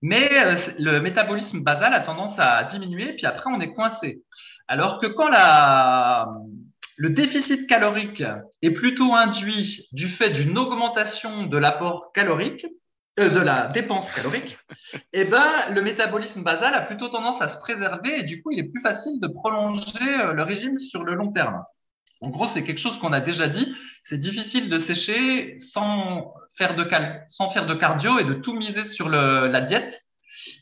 Mais euh, le métabolisme basal a tendance à diminuer, puis après on est coincé. Alors que quand la, le déficit calorique est plutôt induit du fait d'une augmentation de l'apport calorique, euh, de la dépense calorique, [laughs] eh ben, le métabolisme basal a plutôt tendance à se préserver et du coup il est plus facile de prolonger euh, le régime sur le long terme. En gros, c'est quelque chose qu'on a déjà dit. C'est difficile de sécher sans faire de, cal- sans faire de cardio et de tout miser sur le- la diète.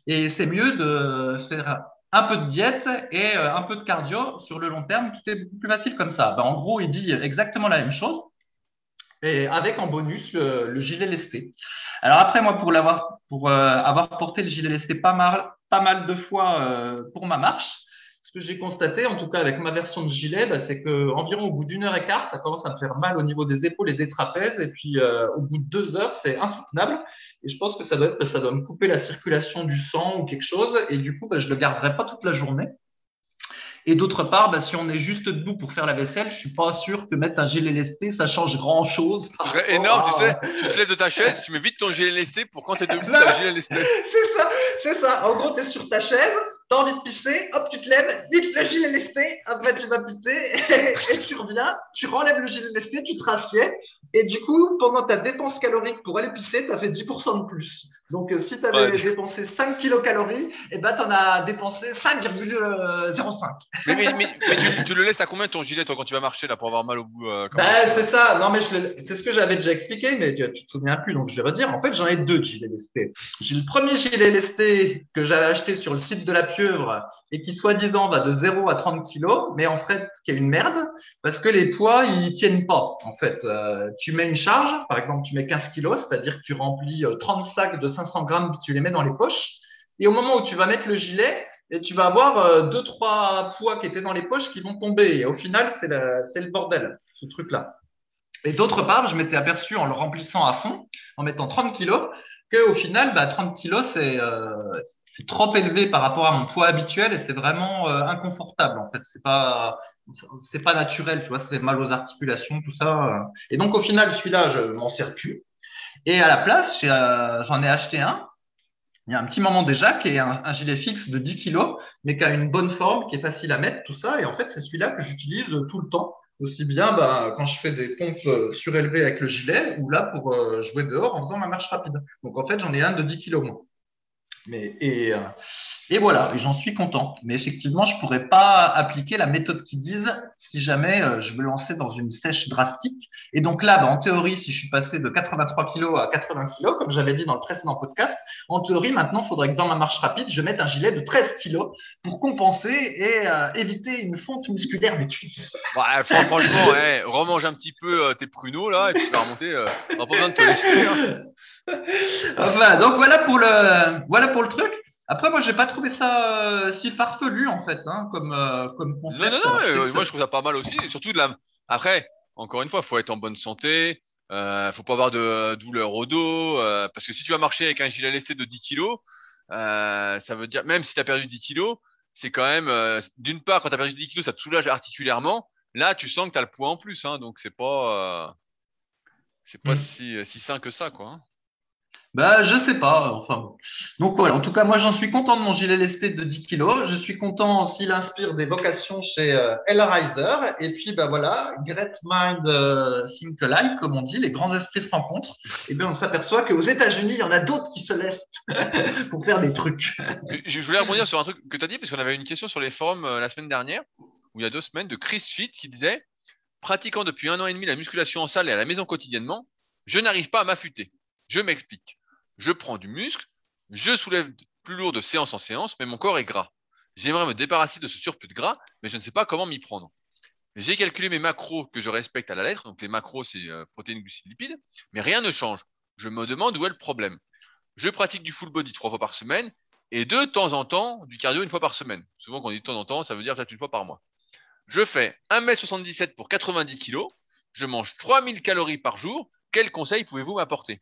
Et c'est mieux de faire un peu de diète et euh, un peu de cardio sur le long terme. Tout est beaucoup plus facile comme ça. Ben, en gros, il dit exactement la même chose. Et avec en bonus le, gilet lesté. Alors après, moi, pour l'avoir, pour euh, avoir porté le gilet lesté pas mal, pas mal de fois euh, pour ma marche, ce que j'ai constaté, en tout cas avec ma version de gilet, bah, c'est que environ au bout d'une heure et quart, ça commence à me faire mal au niveau des épaules et des trapèzes, et puis euh, au bout de deux heures, c'est insoutenable. Et je pense que ça doit être, ça doit me couper la circulation du sang ou quelque chose, et du coup, bah, je le garderai pas toute la journée. Et d'autre part, bah, si on est juste debout pour faire la vaisselle, je suis pas sûr que mettre un gilet lesté, ça change grand chose. C'est énorme, tu sais. Tu te lèves de ta chaise, tu mets vite ton gilet lesté pour quand tu es debout, tu as un gilet lesté. [laughs] C'est ça, c'est ça. En gros, tu es sur ta chaise, t'as envie de pisser, hop, tu te lèves, vite le gilet lesté, après tu vas pisser, [laughs] et, tu reviens, tu renlèves le gilet lesté, tu te rassieds, et du coup, pendant ta dépense calorique pour aller pisser, tu as fait 10% de plus. Donc, euh, si tu avais dépensé 5 kilocalories, eh ben, tu en as dépensé 5,05. [laughs] Mais, mais, mais, tu, le laisses à combien ton gilet, toi, quand tu vas marcher, là, pour avoir mal au bout euh, bah, C'est ça. Non, mais c'est ce que j'avais déjà expliqué, mais tu, tu te souviens plus, donc je vais redire. En fait, j'en ai deux gilets lestés. J'ai le premier gilet lesté que j'avais acheté sur le site de la pieuvre et qui, soi-disant, va de 0 à 30 kilos, mais en fait, qui est une merde, parce que les poids, ils tiennent pas, en fait. Euh, tu mets une charge, par exemple, tu mets 15 kilos, c'est-à-dire que tu remplis 30 euh, sacs de 500 grammes, tu les mets dans les poches. Et au moment où tu vas mettre le gilet, et tu vas avoir euh, deux, trois poids qui étaient dans les poches qui vont tomber. Et au final, c'est le bordel, ce truc-là. Et d'autre part, je m'étais aperçu en le remplissant à fond, en mettant 30 kilos, qu'au final, bah, 30 kilos, euh, c'est trop élevé par rapport à mon poids habituel et c'est vraiment inconfortable. En fait, c'est pas c'est pas naturel, tu vois, fait mal aux articulations, tout ça. Et donc au final, celui-là, je m'en sers plus. Et à la place, euh, j'en ai, acheté un. Il y a un petit moment déjà qui est un, gilet fixe de 10 kg, mais qui a une bonne forme, qui est facile à mettre, tout ça. Et en fait, c'est celui-là que j'utilise tout le temps, aussi bien bah, quand je fais des pompes euh, surélevées avec le gilet, ou là pour euh, jouer dehors en faisant ma marche rapide. Donc en fait, j'en ai un de 10 kg moins. Mais, et, et voilà, j'en suis content. Mais effectivement, je pourrais pas appliquer la méthode qu'ils disent si jamais euh, je me lançais dans une sèche drastique. Et donc là, bah, en théorie, si je suis passé de 83 kg à 80 kg, comme j'avais dit dans le précédent podcast, en théorie, maintenant, il faudrait que dans ma marche rapide, je mette un gilet de 13 kg pour compenser et euh, éviter une fonte musculaire des cuisses. Ouais, franchement, ouais, [laughs] remange un petit peu euh, tes pruneaux là et puis tu vas remonter. on n'a pas besoin de te laisser. Hein. [laughs] enfin, donc voilà pour le voilà pour le truc. Après, moi, j'ai pas trouvé ça euh, si farfelu en fait, hein, comme euh, comme concept. Non, non, non. Euh, moi, je trouve ça pas mal aussi. surtout de la. Après, encore une fois, faut être en bonne santé. Euh, faut pas avoir de douleur au dos. parce que si tu vas marcher avec un gilet lesté de 10 kilos, ça veut dire même si tu as perdu 10 kilos, c'est quand même d'une part quand tu as perdu 10 kilos, ça te soulage articulairement. Là, tu sens que tu as le poids en plus, hein, donc c'est pas c'est pas mm. si si sain que ça, quoi. Hein. Bah, je sais pas. Enfin, donc voilà. En tout cas, moi, j'en suis content de mon gilet lesté de 10 kg. Je suis content s'il inspire des vocations chez euh, Riser. Et puis, bah voilà, Great Mind euh, Think Alike, comme on dit, les grands esprits se rencontrent. Et bien, on s'aperçoit qu'aux États-Unis, il y en a d'autres qui se laissent [laughs] pour faire des trucs. je voulais rebondir sur un truc que tu as dit, parce qu'on avait une question sur les forums euh, la semaine dernière, ou il y a deux semaines, de Chris Fit qui disait pratiquant depuis un an et demi la musculation en salle et à la maison quotidiennement, je n'arrive pas à m'affûter. Je m'explique je prends du muscle, je soulève plus lourd de séance en séance, mais mon corps est gras. J'aimerais me débarrasser de ce surplus de gras, mais je ne sais pas comment m'y prendre. J'ai calculé mes macros que je respecte à la lettre, donc les macros c'est euh, protéines, glucides, lipides, mais rien ne change. Je me demande où est le problème. Je pratique du full body trois fois par semaine et de temps en temps du cardio une fois par semaine. Souvent quand on dit de temps en temps, ça veut dire peut-être une fois par mois. Je fais 1m77 pour 90 kg, je mange 3000 calories par jour. Quels conseils pouvez-vous m'apporter?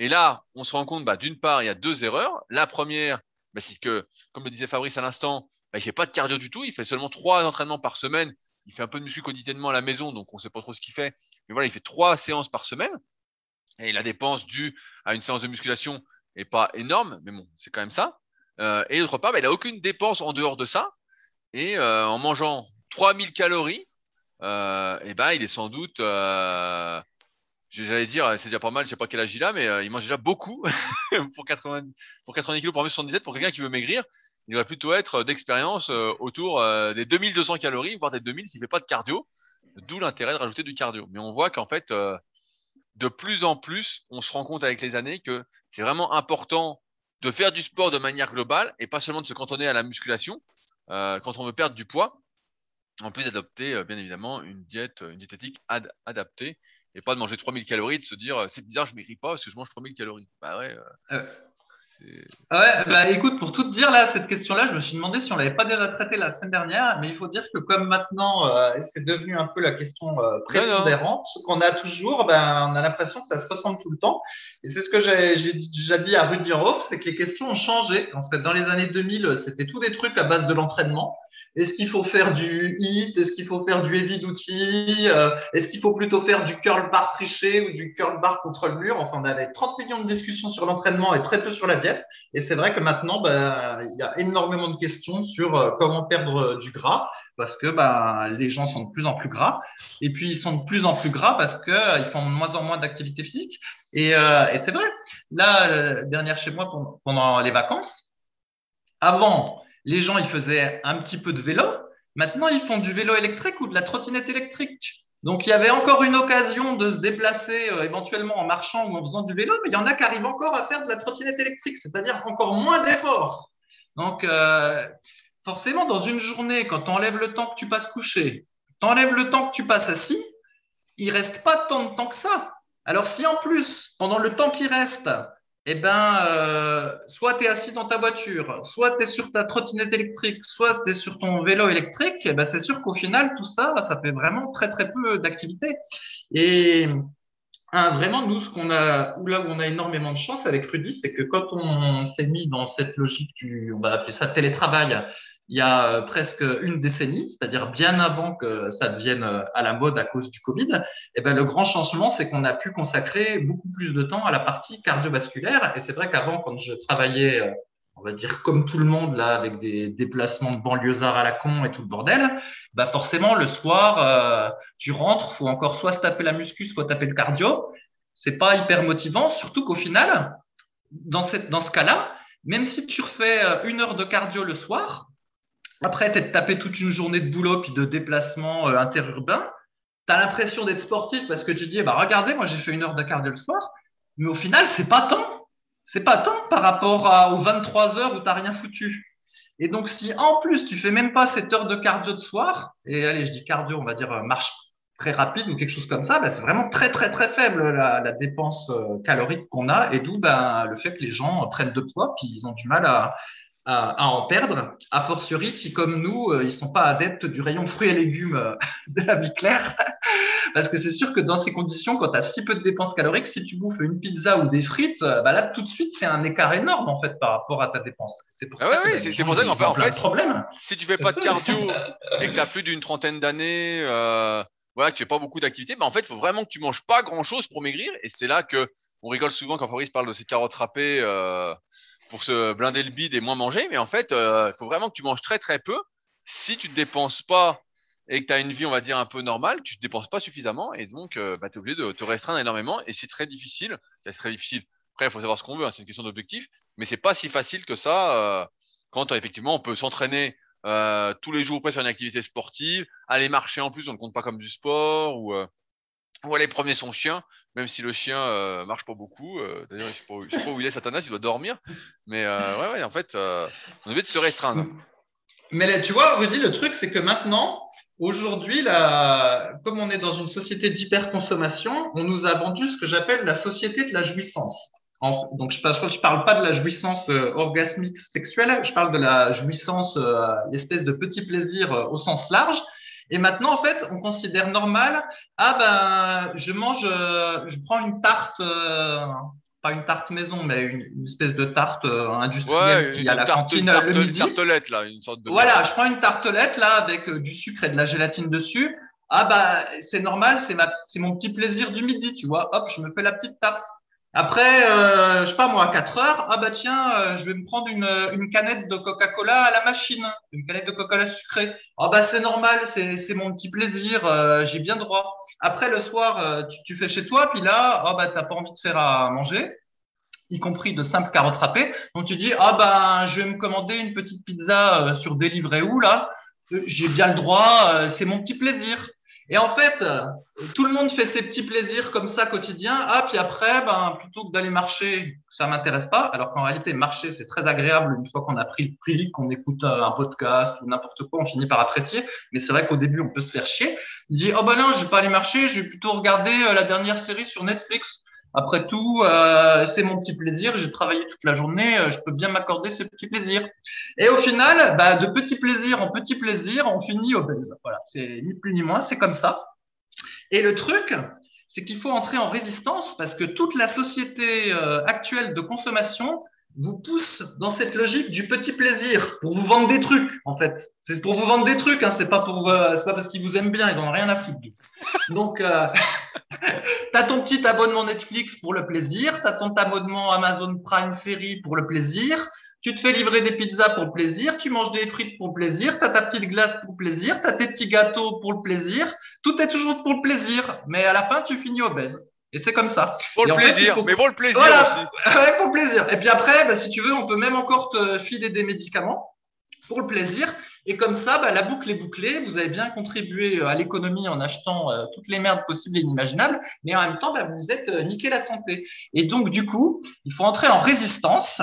Et là, on se rend compte, bah, d'une part, il y a deux erreurs. La première, bah, c'est que, comme le disait Fabrice à l'instant, bah, il fait pas de cardio du tout. Il fait seulement trois entraînements par semaine. Il fait un peu de muscu quotidiennement à la maison, donc on sait pas trop ce qu'il fait. Mais voilà, il fait trois séances par semaine. Et la dépense due à une séance de musculation est pas énorme, mais bon, c'est quand même ça. Euh, et d'autre part, bah, il a aucune dépense en dehors de ça. Et euh, en mangeant 3000 calories, euh, et ben, il est sans doute j'allais dire, c'est déjà pas mal, je sais pas quel âge il a, mais euh, il mange déjà beaucoup [laughs] pour 80, pour 90 kg pour 1m77 pour quelqu'un qui veut maigrir. Il devrait plutôt être d'expérience euh, autour euh, des 2200 calories, voire des 2000 s'il fait pas de cardio. D'où l'intérêt de rajouter du cardio. Mais on voit qu'en fait, de plus en plus, on se rend compte avec les années que c'est vraiment important de faire du sport de manière globale et pas seulement de se cantonner à la musculation quand on veut perdre du poids. En plus d'adopter, bien évidemment, une diète, une diététique adaptée et pas de manger 3000 calories, de se dire c'est bizarre, je maigris pas parce que je mange 3000 calories. Bah ouais. Ouais, bah écoute, pour tout te dire là, cette question-là, je me suis demandé si on l'avait pas déjà traitée la semaine dernière, mais il faut dire que comme maintenant euh, c'est devenu un peu la question euh, prépondérante, qu'on a toujours, ben on a l'impression que ça se ressemble tout le temps. Et c'est ce que j'ai déjà dit à Rudy Hoff, c'est que les questions ont changé. En fait, dans les années 2000, c'était tous des trucs à base de l'entraînement. Est-ce qu'il faut faire du HIIT Est-ce qu'il faut faire du heavy duty? Euh, Est-ce qu'il faut plutôt faire du curl bar triché ou du curl bar contre le mur? Enfin, on avait 30 millions de discussions sur l'entraînement et très peu sur la diète. Et c'est vrai que maintenant, bah, il y a énormément de questions sur euh, comment perdre euh, du gras parce que bah, les gens sont de plus en plus gras. Et puis, ils sont de plus en plus gras parce qu'ils font de moins en moins d'activité physique. Et, et c'est vrai. Là, dernière chez moi pendant les vacances, avant, les gens, ils faisaient un petit peu de vélo. Maintenant, ils font du vélo électrique ou de la trottinette électrique. Donc, il y avait encore une occasion de se déplacer euh, éventuellement en marchant ou en faisant du vélo, mais il y en a qui arrivent encore à faire de la trottinette électrique, c'est-à-dire encore moins d'efforts. Donc, euh, forcément, dans une journée, quand tu enlèves le temps que tu passes couché, tu enlèves le temps que tu passes assis, il reste pas tant de temps que ça. Alors, si en plus, pendant le temps qui reste, eh ben, euh, soit tu es assis dans ta voiture, soit tu es sur ta trottinette électrique, soit tu es sur ton vélo électrique, eh ben, c'est sûr qu'au final, tout ça, ça fait vraiment très très peu d'activité. Et hein, vraiment, nous, ce qu'on a, là où on a énormément de chance avec Rudy, c'est que quand on s'est mis dans cette logique du, on va appeler ça télétravail, il y a euh, presque une décennie, c'est-à-dire bien avant que ça devienne euh, à la mode à cause du Covid, eh ben, le grand changement, c'est qu'on a pu consacrer beaucoup plus de temps à la partie cardiovasculaire. Et c'est vrai qu'avant, quand je travaillais, euh, on va dire comme tout le monde, là, avec des déplacements de banlieusards à la con et tout le bordel, bah forcément, le soir, tu rentres, faut encore soit se taper la muscu, soit taper le cardio. C'est pas hyper motivant, surtout qu'au final, dans, cette, dans ce cas-là, même si tu refais une heure de cardio le soir, après t'être tapé toute une journée de boulot puis de déplacement euh, interurbain, tu as l'impression d'être sportif parce que tu dis, bah regardez, moi j'ai fait une heure de cardio le soir, mais au final, c'est pas tant. C'est pas tant par rapport aux 23 heures où t'as rien foutu. Et donc, si en plus tu fais même pas cette heure de cardio de soir, et allez, je dis cardio, on va dire euh, marche très rapide ou quelque chose comme ça, bah, c'est vraiment très très très faible la, dépense euh, calorique qu'on a, et d'où ben, le fait que les gens prennent de poids, puis ils ont du mal à, à, en perdre, a fortiori si comme nous, euh, ils sont pas adeptes du rayon fruits et légumes euh, [laughs] de la vie claire. [laughs] Parce que c'est sûr que dans ces conditions, quand tu as si peu de dépenses caloriques, si tu bouffes une pizza ou des frites, euh, bah là tout de suite c'est un écart énorme en fait par rapport à ta dépense. C'est pour, ah ouais, c'est pour ça qu'en fait, en fait si tu fais pas de cardio [laughs] et que tu as plus d'une trentaine d'années, voilà, que tu fais pas beaucoup d'activité, bah en fait il faut vraiment que tu manges pas grand chose pour maigrir. Et c'est là que on rigole souvent quand Fabrice parle de ces carottes râpées pour se blinder le bide et moins manger. Mais en fait, il euh, faut vraiment que tu manges très très peu. Si tu ne dépenses pas et que tu as une vie, on va dire, un peu normale, tu ne dépenses pas suffisamment et donc euh, bah, tu obligé de te restreindre énormément et c'est très difficile. C'est très difficile. Après, il faut savoir ce qu'on veut, hein, c'est une question d'objectif, mais c'est pas si facile que ça euh, quand effectivement on peut s'entraîner tous les jours presque sur une activité sportive, aller marcher en plus, on ne compte pas comme du sport ou ou aller promener son chien, même si le chien euh, marche pas beaucoup. Euh, D'ailleurs, je sais pas, sais pas où il est, Satanas, il doit dormir. Mais euh, ouais, ouais, en fait, euh, on est de se restreindre. Mais là, tu vois, Rudy, le truc, c'est que maintenant, aujourd'hui, comme on est dans une société d'hyperconsommation, on nous a vendu ce que j'appelle la société de la jouissance. donc, je ne parle pas de la jouissance orgasmique sexuelle, je parle de la jouissance, l'espèce de petit plaisir au sens large. Et maintenant, en fait, on considère normal, ah ben, je mange, euh, je prends une tarte, euh, pas une tarte maison, mais une, espèce de tarte euh, industrielle qui a la tarte, cantine tarte, le midi. tartelette, là, une sorte de. Voilà, je prends une tartelette, là, avec du sucre et de la gélatine dessus. Ah bah, c'est normal, c'est ma, c'est mon petit plaisir du midi, tu vois. Hop, je me fais la petite tarte. Après, euh, je sais pas moi, à 4 heures, ah bah tiens, euh, je vais me prendre une, une canette de Coca-Cola à la machine, une canette de Coca-Cola sucrée. Ah bah c'est normal, c'est, mon petit plaisir, euh, j'ai bien droit. Après le soir, euh, tu, tu, fais chez toi, puis là, ah bah t'as pas envie de faire à manger, y compris de simples carottes râpées. Donc tu dis, ah bah je vais me commander une petite pizza sur Deliveroo là, j'ai bien le droit, c'est mon petit plaisir. Et en fait, euh, tout le monde fait ses petits plaisirs comme ça quotidien. Ah, puis après, ben, plutôt que d'aller marcher, ça m'intéresse pas. Alors qu'en réalité, marcher, c'est très agréable une fois qu'on a pris le prix, qu'on écoute euh, un podcast ou n'importe quoi, on finit par apprécier. Mais c'est vrai qu'au début, on peut se faire chier. Il dit, oh ben non, je vais pas aller marcher, je vais plutôt regarder euh, la dernière série sur Netflix. Après tout, euh, c'est mon petit plaisir. J'ai travaillé toute la journée, je peux bien m'accorder ce petit plaisir. Et au final, bah, de petit plaisir en petit plaisir, on finit obèse. Voilà, c'est ni plus ni moins, c'est comme ça. Et le truc, c'est qu'il faut entrer en résistance parce que toute la société euh, actuelle de consommation vous pousse dans cette logique du petit plaisir pour vous vendre des trucs en fait. C'est pour vous vendre des trucs, hein, c'est pas pour euh, c'est pas parce qu'ils vous aiment bien, ils en ont rien à foutre. Donc euh, [laughs] t'as ton petit abonnement Netflix pour le plaisir, t'as ton abonnement Amazon Prime série pour le plaisir, tu te fais livrer des pizzas pour le plaisir, tu manges des frites pour le plaisir, tu as ta petite glace pour le plaisir, tu as tes petits gâteaux pour le plaisir. Tout est toujours pour le plaisir, mais à la fin, tu finis obèse. Et c'est comme ça. Pour le plaisir, mais pour le plaisir aussi. [laughs] ouais, pour le plaisir. Et puis après, bah, si tu veux, on peut même encore te filer des médicaments pour le plaisir. Et comme ça, bah, la boucle est bouclée. Vous avez bien contribué euh, à l'économie en achetant euh, toutes les merdes possibles et inimaginables, mais en même temps, bah, vous êtes euh, niqué la santé. Et donc, du coup, il faut entrer en résistance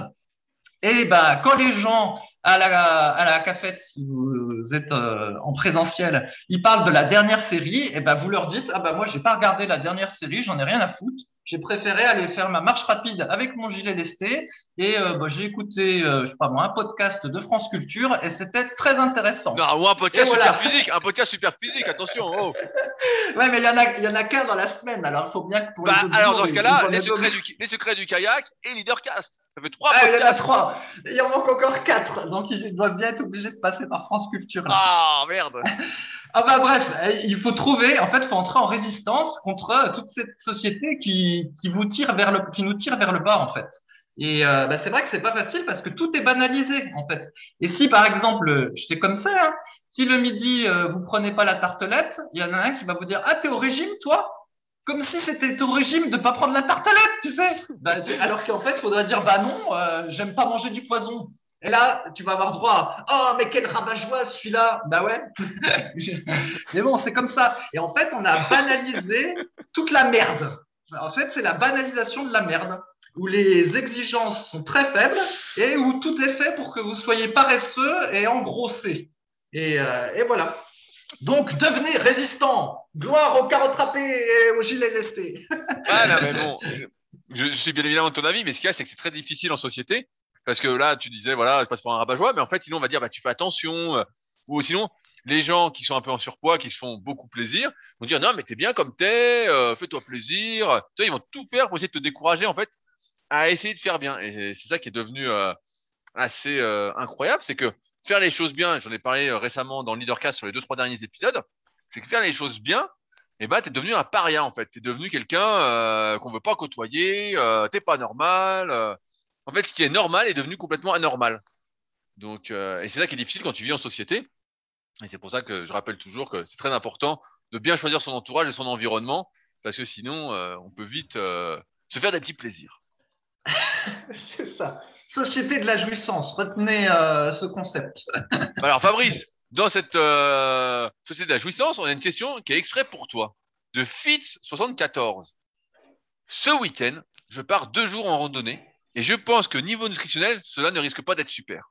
et ben, quand les gens à la, à la cafette, si vous êtes euh, en présentiel, ils parlent de la dernière série, et ben vous leur dites ah ben moi j'ai pas regardé la dernière série, j'en ai rien à foutre. J'ai préféré aller faire ma marche rapide avec mon gilet lesté et euh, bah, j'ai écouté, euh, je sais pas moi, un podcast de France Culture et c'était très intéressant. Non, ou un podcast super physique, un podcast super physique, attention. Oh. [laughs] ouais, mais il y en a, il y en a qu'un dans la semaine, alors il faut bien que pour bah, alors dans ce cas-là, les secrets, du, les secrets du kayak et Leadercast, ça fait trois ah, podcasts. Il y en a trois, il en manque encore quatre, donc ils doivent bien être obligés de passer par France Culture. Ah merde. [laughs] Ah bah bref, il faut trouver, en fait, il faut entrer en résistance contre toute cette société qui, qui vous tire vers le, qui nous tire vers le bas, en fait. Et euh, bah c'est vrai que c'est pas facile parce que tout est banalisé, en fait. Et si, par exemple, c'est comme ça, hein, si le midi euh, vous prenez pas la tartelette, il y en a un qui va vous dire ah t'es au régime toi? Comme si c'était au régime de pas prendre la tartelette, tu sais. Bah, alors qu'en fait, il faudrait dire bah non, euh, j'aime pas manger du poison. Et là, tu vas avoir droit à, oh, mais quel rabat-joie celui-là Bah ouais. [laughs] mais bon, c'est comme ça. Et en fait, on a banalisé toute la merde. En fait, c'est la banalisation de la merde, où les exigences sont très faibles et où tout est fait pour que vous soyez paresseux et engrossé. Et, euh, et voilà. Donc, devenez résistant. Gloire aux carottes râpées et aux gilets lestés. ah mais bon, je, suis bien évidemment de ton avis, mais ce qu'il y a, c'est que c'est très difficile en société parce que là, tu disais, voilà, je passe pour un rabat-joie, mais en fait, sinon, on va dire, bah, tu fais attention. Euh, ou sinon, les gens qui sont un peu en surpoids, qui se font beaucoup plaisir, vont dire, non, mais t'es bien comme t'es, euh, fais-toi plaisir. Ils vont tout faire pour essayer de te décourager, en fait, à essayer de faire bien. Et c'est ça qui est devenu euh, assez incroyable, c'est que faire les choses bien, j'en ai parlé récemment dans le Leadercast sur les deux, trois derniers épisodes, c'est que faire les choses bien, eh ben, t'es devenu un paria, en fait. T'es devenu quelqu'un qu'on veut pas côtoyer, t'es pas normal en fait, ce qui est normal est devenu complètement anormal. Donc, euh, et c'est ça qui est difficile quand tu vis en société. Et c'est pour ça que je rappelle toujours que c'est très important de bien choisir son entourage et son environnement, parce que sinon, euh, on peut vite euh, se faire des petits plaisirs. [laughs] c'est ça. Société de la jouissance. Retenez ce concept. [laughs] Alors, Fabrice, dans cette société de la jouissance, on a une question qui est exprès pour toi, de Fitz74. Ce week-end, je pars deux jours en randonnée et je pense que niveau nutritionnel, cela ne risque pas d'être super.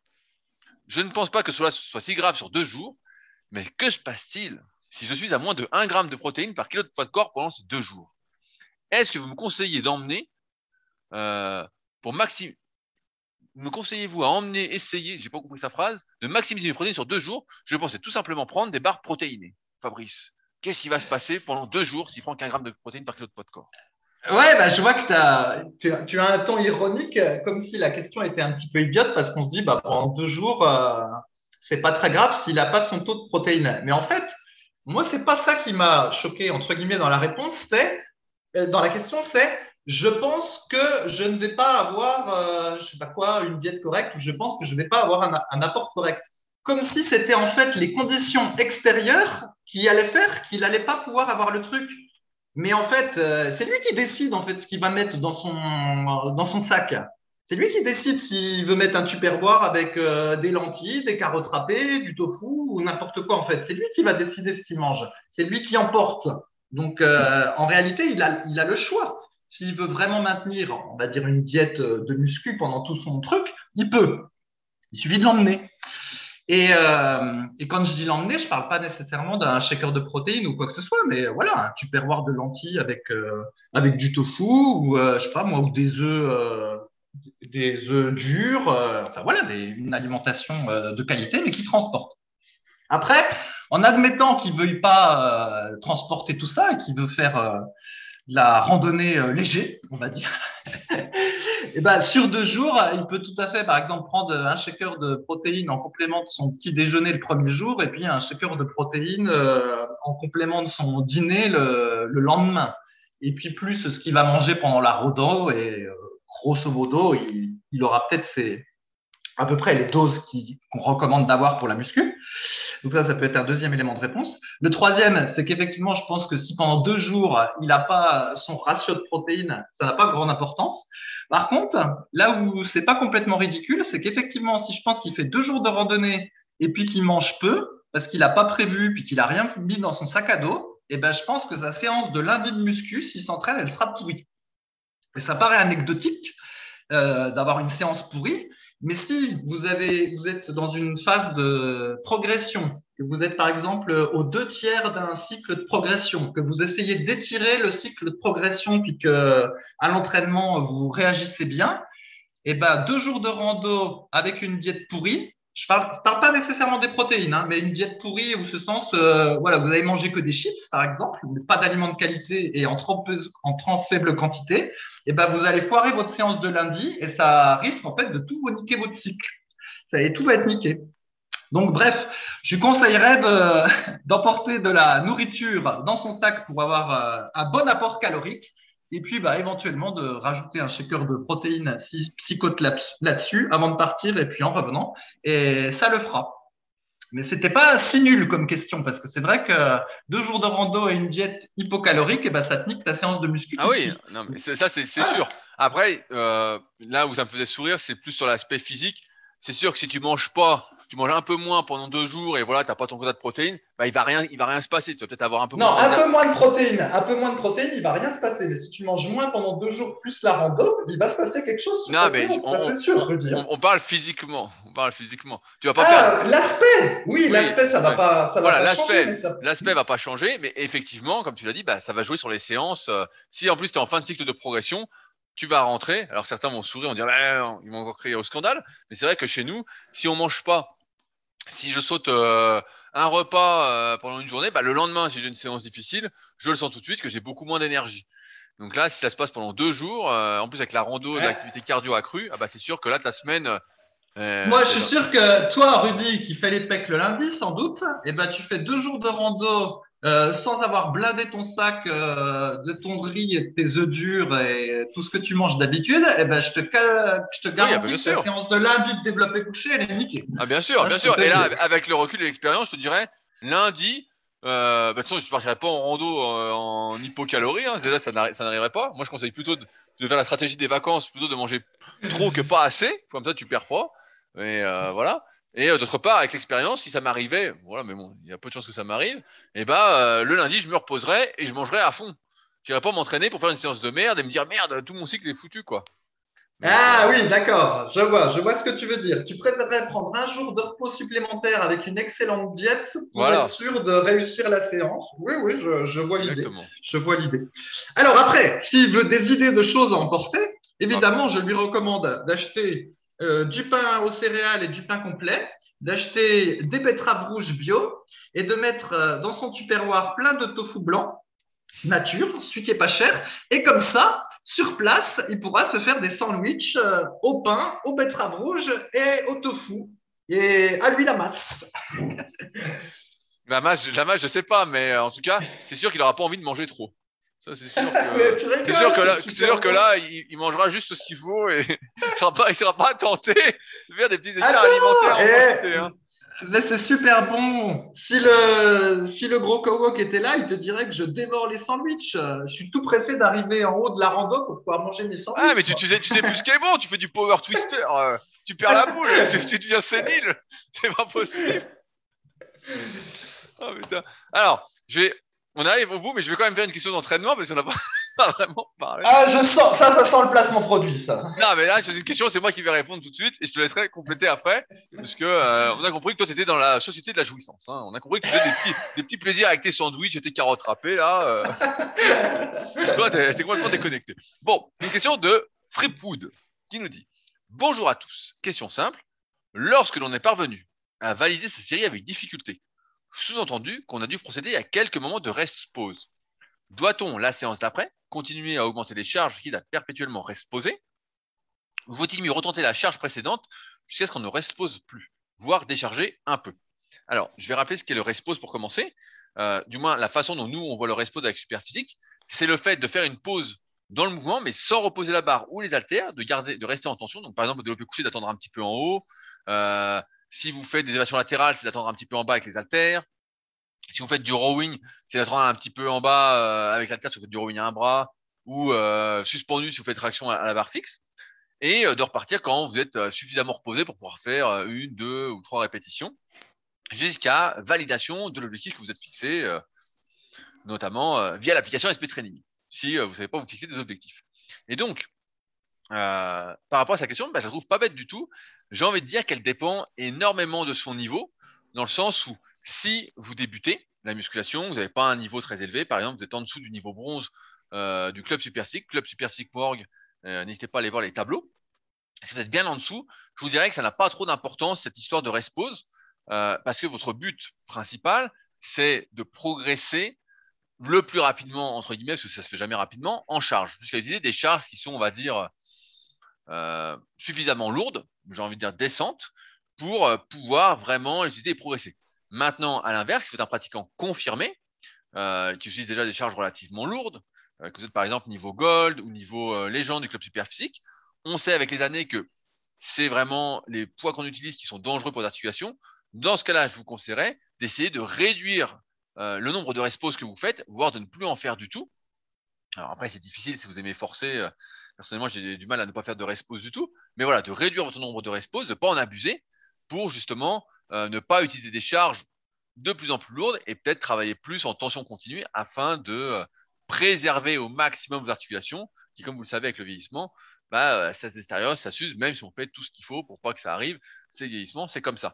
Je ne pense pas que cela soit si grave sur deux jours, mais que se passe-t-il si je suis à moins de 1 g de protéines par kilo de poids de corps pendant ces deux jours? Est-ce que vous me conseillez d'emmener euh, pour maximiser me conseillez-vous à emmener, essayer, j'ai pas compris sa phrase, de maximiser mes protéines sur deux jours? Je pensais tout simplement prendre des barres protéinées. Fabrice, qu'est-ce qui va se passer pendant deux jours s'il prend qu'un gramme de protéines par kilo de poids de corps? Ouais, bah, je vois que as, tu, tu, as un ton ironique, comme si la question était un petit peu idiote, parce qu'on se dit, bah, pendant deux jours, euh, c'est pas très grave s'il n'a pas son taux de protéines. Mais en fait, moi, c'est pas ça qui m'a choqué, entre guillemets, dans la réponse, c'est, euh, dans la question, c'est, je pense que je ne vais pas avoir, euh, je sais pas quoi, une diète correcte, ou je pense que je ne vais pas avoir un, apport correct. Comme si c'était en fait les conditions extérieures qui allaient faire qu'il n'allait pas pouvoir avoir le truc. Mais en fait, euh, c'est lui qui décide en fait ce qu'il va mettre dans son dans son sac. C'est lui qui décide s'il veut mettre un tupperware avec euh, des lentilles, des carottes râpées, du tofu ou n'importe quoi en fait. C'est lui qui va décider ce qu'il mange. C'est lui qui emporte. Donc euh, en réalité, il a, il a le choix. S'il veut vraiment maintenir, on va dire, une diète de muscu pendant tout son truc, il peut. Il suffit de l'emmener. Et, euh, quand je dis l'emmener, je parle pas nécessairement d'un shaker de protéines ou quoi que ce soit, mais voilà, un tupperware de lentilles avec euh, avec du tofu ou euh, je sais pas moi ou des œufs euh, des œufs durs, euh, enfin voilà, une alimentation de qualité mais qui transporte. Après, en admettant qu'il veuille pas transporter tout ça et qu'il veut faire la randonnée euh, léger, on va dire. [laughs] et ben sur deux jours, il peut tout à fait, par exemple, prendre un shaker de protéines en complément de son petit déjeuner le premier jour, et puis un shaker de protéines euh, en complément de son dîner le, le, lendemain. Et puis plus ce qu'il va manger pendant la rodo, et euh, grosso modo, il, il aura peut-être ses, à peu près les doses qu'on recommande d'avoir pour la muscu. Donc ça, ça peut être un deuxième élément de réponse. Le troisième, c'est qu'effectivement, je pense que si pendant deux jours, il n'a pas son ratio de protéines, ça n'a pas grande importance. Par contre, là où c'est pas complètement ridicule, c'est qu'effectivement, si je pense qu'il fait deux jours de randonnée et puis qu'il mange peu, parce qu'il n'a pas prévu, puis qu'il a rien mis dans son sac à dos, eh ben, je pense que sa séance de lundi de muscu, s'il s'entraîne, elle sera pourrie. Et ça paraît anecdotique euh, d'avoir une séance pourrie, mais si vous, avez, vous êtes dans une phase de progression, que vous êtes par exemple aux deux tiers d'un cycle de progression, que vous essayez d'étirer le cycle de progression, puis que à l'entraînement vous réagissez bien, et eh ben deux jours de rando avec une diète pourrie, je parle, parle pas nécessairement des protéines, hein, mais une diète pourrie ou ce sens, voilà, vous avez mangé que des chips, par exemple, pas d'aliments de qualité et en trop, faible quantité, et eh ben vous allez foirer votre séance de lundi et ça risque en fait de tout vous niquer votre cycle. Et tout va être niqué. Donc bref, je conseillerais [laughs] d'emporter de, la nourriture dans son sac pour avoir euh, un bon apport calorique et puis, bah, éventuellement, de rajouter un shaker de protéines psychote là-dessus avant de partir et puis en revenant. Et ça le fera. Mais c'était pas si nul comme question parce que c'est vrai que deux jours de rando et une diète hypocalorique, et eh ben ça te nique ta séance de muscu. Ah oui, non, mais ça c'est sûr. Après, euh, là où ça me faisait sourire, c'est plus sur l'aspect physique. C'est sûr que si tu manges pas tu manges un peu moins pendant deux jours et voilà, t'as pas ton quota de protéines, bah il va rien, il va rien se passer. Tu vas peut-être avoir un peu non, moins. Non, un peu moins de protéines, un peu moins de protéines, il va rien se passer. Mais si tu manges moins pendant deux jours plus la rando, il va se passer quelque chose. Non, mais on, sûr, on, parle physiquement, on parle physiquement. Tu vas pas ah, l'aspect, oui, l'aspect, ça va pas, ça voilà, l'aspect, l'aspect va pas changer, mais effectivement, comme tu l'as dit, bah ça va jouer sur les séances. Euh, si en plus tu es en fin de cycle de progression, tu vas rentrer. Alors certains vont sourire, on dire bah, ils vont encore crier au scandale, mais c'est vrai que chez nous, si on mange pas si je saute euh, un repas euh, pendant une journée, bah, le lendemain, si j'ai une séance difficile, je le sens tout de suite que j'ai beaucoup moins d'énergie. Donc là, si ça se passe pendant deux jours, euh, en plus avec la rando, l'activité cardio accrue, ah bah c'est sûr que là, ta semaine. Moi, je suis sûr que toi, Rudy, qui fait les pecs le lundi, sans doute, eh ben, tu fais deux jours de rando euh, sans avoir blindé ton sac euh, de ton riz et de tes œufs durs et tout ce que tu manges d'habitude, eh ben, je te, je te garantis que la séance de lundi de développer couché, elle est niquée. Ah, bien sûr, bien sûr. Et là, avec le recul et l'expérience, je te dirais, lundi, euh, bah, de toute façon, je partirais pas en rando euh, en hypocalorie, hein, là, ça n'arriverait pas. Moi, je conseille plutôt de, de, faire la stratégie des vacances, plutôt de manger trop que pas assez, comme ça, tu perds pas. Et voilà. Et euh, d'autre part, avec l'expérience, si ça m'arrivait, voilà, mais bon, il y a peu de chances que ça m'arrive, et eh bah ben, euh, le lundi, je me reposerai et je mangerai à fond. Je n'irai pas m'entraîner pour faire une séance de merde et me dire merde, tout mon cycle est foutu, quoi. ah euh, oui, d'accord, je vois, je vois ce que tu veux dire. Tu préférerais prendre un jour de repos supplémentaire avec une excellente diète pour être sûr de réussir la séance? Oui, oui, je, je vois l'idée. Je vois l'idée. Alors après, s'il veut des idées de choses à emporter, évidemment, je lui recommande d'acheter euh, du pain aux céréales et du pain complet, d'acheter des betteraves rouges bio et de mettre euh, dans son tupperware plein de tofu blanc, nature, celui qui est pas cher. Et comme ça, sur place, il pourra se faire des sandwichs euh, au pain, aux betteraves rouges et au tofu. Et à lui la masse. la masse, la masse, sais pas, mais en tout cas, c'est sûr qu'il aura pas envie de manger trop. Ça, c'est sûr que, [laughs] c'est sûr que là, c'est sûr que là, il, mangera juste ce qu'il faut et [laughs] il sera pas, il sera pas tenté de faire des petits écarts alimentaires en quantité. Hein. c'est super bon. Si le, si le gros Kowok était là, il te dirait que je dévore les sandwichs. Je suis tout pressé d'arriver en haut de la rando pour pouvoir manger mes sandwichs. Ah, mais tu, tu, sais, tu sais plus ce qui est bon, tu fais du power twister, euh, tu perds la boule, [laughs] tu, tu deviens sénile. C'est pas possible. Oh putain. Alors, je vais, on arrive au bout, mais je vais quand même faire une question d'entraînement parce qu'on n'a [laughs] pas, vraiment parlé. Ah, je sens, ça, ça sent le placement produit, ça. Non, mais là, c'est une question, c'est moi qui vais répondre tout de suite et je te laisserai compléter après. Parce que euh, on a compris que toi, tu étais dans la société de la jouissance. Hein. On a compris que tu faisais des petits, des petits plaisirs avec tes sandwichs et tes carottes râpées. Là, euh. [laughs] toi, t'es complètement déconnecté. Bon, une question de Fripwood qui nous dit Bonjour à tous. Question simple. Lorsque l'on est parvenu à valider sa série avec difficulté, sous-entendu qu'on a dû procéder à quelques moments de rest pause. Doit-on, la séance d'après, continuer à augmenter les charges quitte à perpétuellement rest poser Ou faut-il mieux retenter la charge précédente jusqu'à ce qu'on ne rest pose plus, voire décharger un peu? Alors, je vais rappeler ce qu'est le rest pause pour commencer. Euh, du moins, la façon dont nous, on voit le rest pause avec Superphysique, c'est le fait de faire une pause dans le mouvement, mais sans reposer la barre ou les haltères, de garder, de rester en tension. Donc, par exemple, au développé couché, d'attendre un petit peu en haut. Euh, si vous faites des élévations latérales, c'est d'attendre un petit peu en bas avec les haltères. Si vous faites du rowing, c'est d'attendre un petit peu en bas euh, avec l'haltère si vous faites du rowing à un bras ou euh, suspendu si vous faites traction à, la barre fixe. Et euh, de repartir quand vous êtes suffisamment reposé pour pouvoir faire une, deux ou trois répétitions jusqu'à validation de l'objectif que vous êtes fixé, notamment via l'application SP Training, si vous ne savez pas vous fixer des objectifs. Et donc, par rapport à sa question, bah, je la trouve pas bête du tout. J'ai envie de dire qu'elle dépend énormément de son niveau, dans le sens où si vous débutez la musculation, vous n'avez pas un niveau très élevé, par exemple, vous êtes en dessous du niveau bronze euh, du club Superphysique, club Superphysique.org, euh, n'hésitez pas à aller voir les tableaux. Si vous êtes bien en dessous, je vous dirais que ça n'a pas trop d'importance cette histoire de rest pause, euh, parce que votre but principal, c'est de progresser le plus rapidement, entre guillemets, parce que ça se fait jamais rapidement, en charge, jusqu'à utiliser des charges qui sont, on va dire, euh, suffisamment lourdes, j'ai envie de dire décentes, pour euh, pouvoir vraiment les utiliser et progresser. Maintenant, à l'inverse, si vous êtes un pratiquant confirmé, euh, qui utilise déjà des charges relativement lourdes, que vous êtes par exemple niveau gold ou niveau légende du club super physique, on sait avec les années que c'est vraiment les poids qu'on utilise qui sont dangereux pour les articulations. Dans ce cas-là, je vous conseillerais d'essayer de réduire le nombre de resposes que vous faites, voire de ne plus en faire du tout. Alors après, c'est difficile si vous aimez forcer. Personnellement, j'ai du mal à ne pas faire de respose du tout. Mais voilà, de réduire votre nombre de resposes, de ne pas en abuser pour justement euh, ne pas utiliser des charges de plus en plus lourdes et peut-être travailler plus en tension continue afin de euh, préserver au maximum vos articulations qui, comme vous le savez avec le vieillissement, bah, euh, ça se détériore, ça s'use, même si on fait tout ce qu'il faut pour pas que ça arrive. C'est vieillissement, c'est comme ça.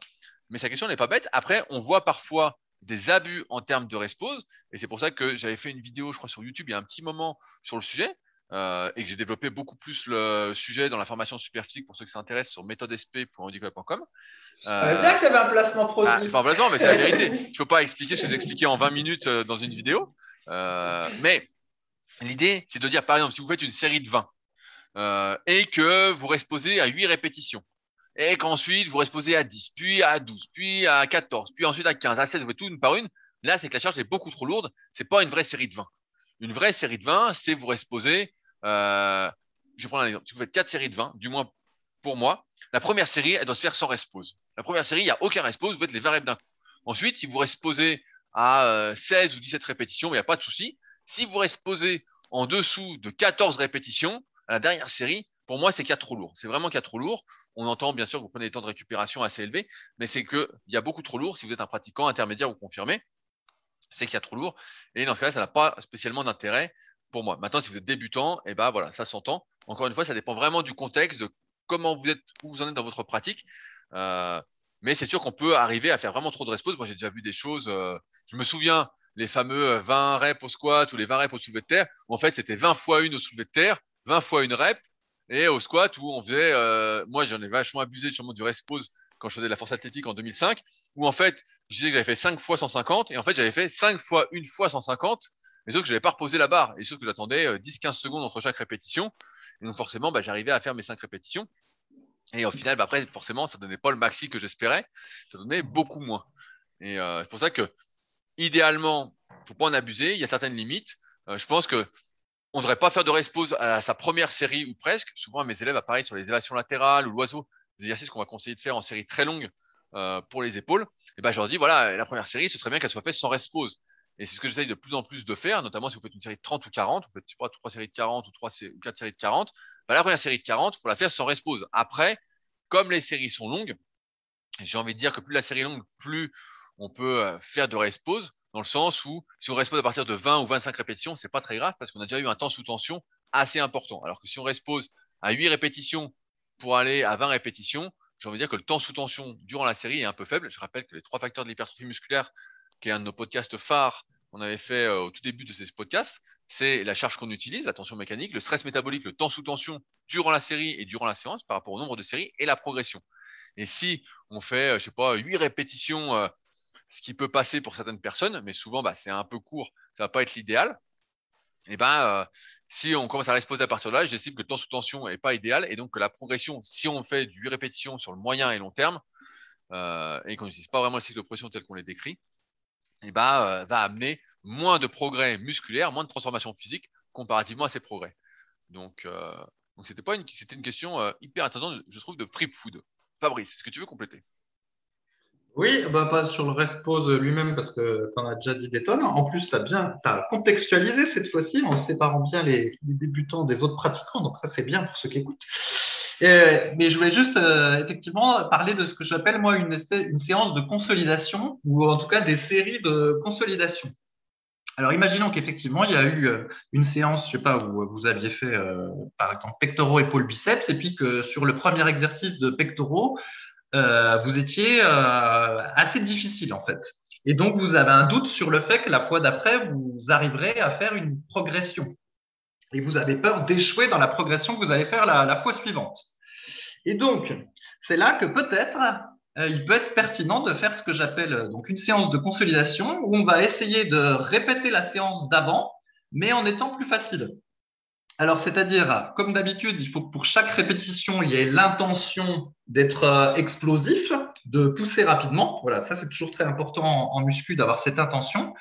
Mais sa question n'est pas bête. Après, on voit parfois des abus en termes de respose et c'est pour ça que j'avais fait une vidéo, je crois, sur YouTube il y a un petit moment sur le sujet euh, et que j'ai développé beaucoup plus le sujet dans la formation super physique pour ceux qui s'intéressent sur méthodesp.handicap.com. Euh, bien qu'il y avait un placement produit. Ah, enfin, placement, mais c'est la vérité. [laughs] Je ne peux pas expliquer ce que j'ai expliqué en 20 minutes euh, dans une vidéo. Euh, mais l'idée, c'est de dire, par exemple, si vous faites une série de 20 euh, et que vous resposez à 8 répétitions, et qu'ensuite vous resposez à 10, puis à 12, puis à 14, puis ensuite à 15, à 16, vous faites tout une par une, là, c'est que la charge est beaucoup trop lourde. C'est pas une vraie série de 20. Une vraie série de 20, c'est vous resposer euh, je prendre un exemple. Si vous faites quatre séries de 20, du moins pour moi, la première série, elle doit se faire sans respose. La première série, il n'y a aucun respose, vous faites les 20 reps d'un coup. Ensuite, si vous resposez à euh, 16 ou 17 répétitions, il n'y a pas de souci. Si vous resposez en dessous de 14 répétitions, à la dernière série, pour moi, c'est qu'il y a trop lourd. C'est vraiment qu'il y a trop lourd. On entend bien sûr que vous prenez des temps de récupération assez élevés, mais c'est qu'il y a beaucoup trop lourd si vous êtes un pratiquant intermédiaire ou confirmé. C'est qu'il y a trop lourd. Et dans ce cas-là, ça n'a pas spécialement d'intérêt pour moi. Maintenant, si vous êtes débutant, et eh ben voilà, ça s'entend. Encore une fois, ça dépend vraiment du contexte, de comment vous êtes, où vous en êtes dans votre pratique. Euh, mais c'est sûr qu'on peut arriver à faire vraiment trop de respose. Moi, j'ai déjà vu des choses. Euh, je me souviens les fameux 20 reps au squat ou les 20 reps au soulevé de terre. En fait, c'était 20 fois une au soulevé de terre, 20 fois une rep, et au squat où on faisait. Euh, moi, j'en ai vachement abusé sûrement du respose quand je faisais de la force athlétique en 2005, où en fait, je disais que j'avais fait 5 fois 150, et en fait, j'avais fait 5 fois une fois 150 mais sauf que je n'avais pas reposé la barre. Et sauf que j'attendais 10-15 secondes entre chaque répétition. Et donc forcément, bah, j'arrivais à faire mes 5 répétitions. Et au final, bah, après, forcément, ça donnait pas le maxi que j'espérais. Ça donnait beaucoup moins. Et euh, c'est pour ça que, idéalement, faut pas en abuser. Il y a certaines limites. Euh, je pense que on ne devrait pas faire de respose à sa première série ou presque. Souvent, mes élèves apparaissent sur les élévations latérales ou l'oiseau, des exercices qu'on va conseiller de faire en série très longue pour les épaules, et ben je leur dis voilà, la première série, ce serait bien qu'elle soit faite sans rest pause. Et c'est ce que j'essaye de plus en plus de faire, notamment si vous faites une série de 30 ou 40, vous faites pas, 3 séries de 40 ou 3 ou 4 séries de 40, bah, la première série de 40, il faut la faire sans rest pause. Après, comme les séries sont longues, j'ai envie de dire que plus la série est longue, plus on peut euh, faire de rest pause, dans le sens où si on rest pause à partir de 20 ou 25 répétitions, c'est pas très grave parce qu'on a déjà eu un temps sous tension assez important. Alors que si on rest pause à 8 répétitions pour aller à 20 répétitions, j'ai envie de dire que le temps sous tension durant la série est un peu faible. Je rappelle que les trois facteurs de l'hypertrophie musculaire, qui est un de nos podcasts phares qu'on avait fait euh, au tout début de ces podcasts, c'est la charge qu'on utilise, la tension mécanique, le stress métabolique, le temps sous tension durant la série et durant la séance par rapport au nombre de séries et la progression. Et si on fait, euh, je sais pas, 8 répétitions, euh, ce qui peut passer pour certaines personnes, mais souvent bah, c'est un peu court, ça va pas être l'idéal. Et eh ben, si on commence à reposer à partir de là, j'estime que le temps sous tension n'est pas idéal et donc que la progression, si on fait du 8 répétitions sur le moyen et long terme et qu'on n'utilise pas vraiment le cycle de progression tel qu'on les décrit, eh ben, va amener moins de progrès musculaires, moins de transformation physique comparativement à ces progrès. Donc, euh, donc c'était pas une, c'était une question hyper intéressante, je trouve, de free food. Fabrice, est-ce que tu veux compléter? Oui, bah, pas sur le rest pause lui-même parce que tu en as déjà dit des tonnes. En plus, tu as bien contextualisé cette fois-ci en séparant bien les, débutants des autres pratiquants. Donc ça, c'est bien pour ceux qui écoutent. mais je voulais juste euh, effectivement parler de ce que j'appelle moi une, espèce, une séance de consolidation ou en tout cas des séries de consolidation. Alors, imaginons qu'effectivement, il y a eu euh, une séance, je sais pas, où vous aviez fait, euh, par exemple, pectoraux, épaules, biceps, et puis que sur le premier exercice de pectoraux, vous étiez assez difficile, en fait. Et donc, vous avez un doute sur le fait que la fois d'après, vous arriverez à faire une progression. Et vous avez peur d'échouer dans la progression que vous allez faire la, fois suivante. Et donc, c'est là que peut-être euh, il peut être pertinent de faire ce que j'appelle euh, une séance de consolidation où on va essayer de répéter la séance d'avant, mais en étant plus facile. Alors, c'est-à-dire, comme d'habitude, il faut que pour chaque répétition, il y ait l'intention d'être euh, explosif, de pousser rapidement. Voilà, ça c'est toujours très important en, muscu d'avoir cette intention.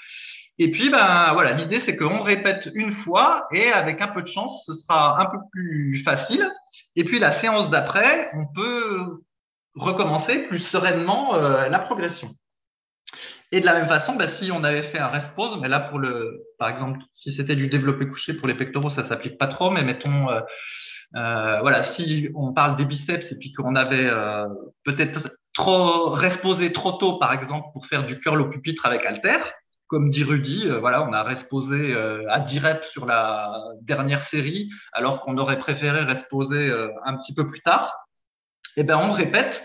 Et puis, ben voilà, l'idée c'est qu'on répète une fois et avec un peu de chance, ce sera un peu plus facile. Et puis la séance d'après, on peut recommencer plus sereinement euh, la progression. Et de la même façon, bah, si on avait fait un rest pause, mais là pour le, par exemple, si c'était du développé couché pour les pectoraux, ça s'applique pas trop, mais mettons, euh, euh, voilà, si on parle des biceps et puis qu'on avait peut-être trop posé trop tôt, par exemple, pour faire du curl au pupitre avec halter, comme dit Rudy, voilà, on a resposé à 10 reps sur la dernière série, alors qu'on aurait préféré resposer un petit peu plus tard eh ben, on répète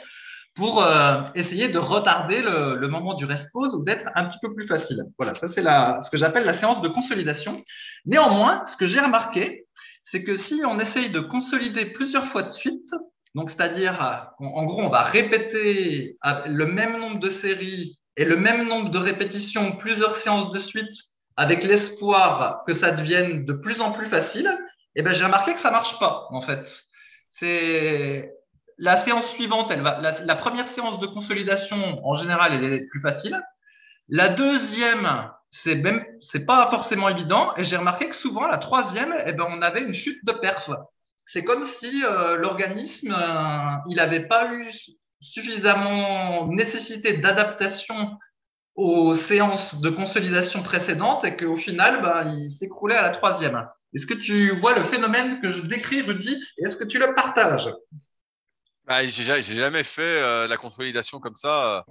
pour euh, essayer de retarder le, moment du rest pause ou d'être un petit peu plus facile. Voilà, ça c'est ce que j'appelle la séance de consolidation. Néanmoins, ce que j'ai remarqué, c'est que si on essaye de consolider plusieurs fois de suite, donc c'est-à-dire, en, gros, on va répéter le même nombre de séries et le même nombre de répétitions, plusieurs séances de suite, avec l'espoir que ça devienne de plus en plus facile, eh ben, j'ai remarqué que ça marche pas, en fait. C'est la séance suivante, elle va, la, première séance de consolidation, en général, elle est plus facile. La deuxième, c'est même, c'est pas forcément évident. Et j'ai remarqué que souvent, la troisième, eh ben, on avait une chute de perf. C'est comme si euh, l'organisme, euh, il n'avait pas eu suffisamment nécessité d'adaptation aux séances de consolidation précédentes et qu'au final, ben, il s'écroulait à la troisième. Est-ce que tu vois le phénomène que je décris, Rudy, et est-ce que tu le partages? Bah, j'ai jamais fait euh, la consolidation comme ça.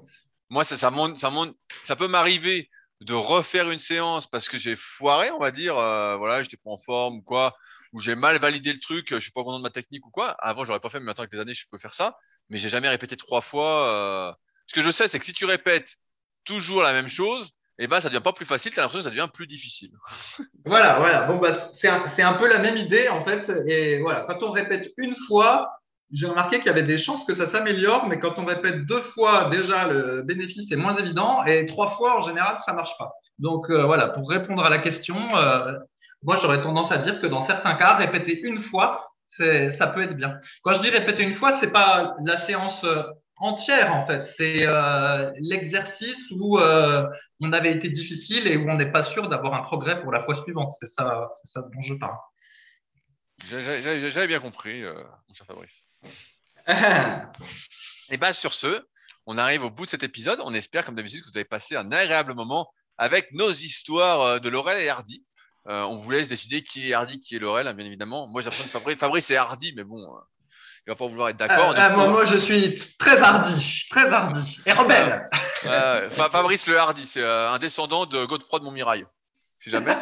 Moi, ça, ça, monte, ça, monte, ça peut m'arriver de refaire une séance parce que j'ai foiré, on va dire. Euh, voilà, j'étais pas en forme ou quoi, ou j'ai mal validé le truc, je suis pas content de ma technique ou quoi. Avant, j'aurais pas fait, mais maintenant avec les années, je peux faire ça. Mais j'ai jamais répété trois fois. Euh... Ce que je sais, c'est que si tu répètes toujours la même chose, eh ben, ça devient pas plus facile, tu as l'impression que ça devient plus difficile. [laughs] voilà, voilà. Bon, bah, c'est un, un, peu la même idée, en fait. Et voilà, quand on répète une fois, j'ai remarqué qu'il y avait des chances que ça s'améliore, mais quand on répète deux fois, déjà, le bénéfice est moins évident, et trois fois, en général, ça marche pas. Donc euh, voilà, pour répondre à la question, euh, moi, j'aurais tendance à dire que dans certains cas, répéter une fois, ça peut être bien. Quand je dis répéter une fois, c'est pas la séance euh, entière, en fait. C'est l'exercice où on avait été difficile et où on n'est pas sûr d'avoir un progrès pour la fois suivante. C'est ça, ça dont je parle. J'avais bien compris, mon cher Fabrice. [laughs] Et bien, sur ce, on arrive au bout de cet épisode. On espère, comme d'habitude, que vous avez passé un agréable moment avec nos histoires euh, de Laurel et Hardy. Euh, on vous laisse décider qui est Hardy, qui est Laurel, hein, bien évidemment. Moi, j'ai l'impression que Fabrice, Fabrice est Hardy, mais bon, euh, il va pas vouloir être d'accord. Ah, moi, moi, je suis très hardy, très hardy et rebelle. Fabrice le Hardy, c'est un descendant de Godefroy de Montmirail si jamais.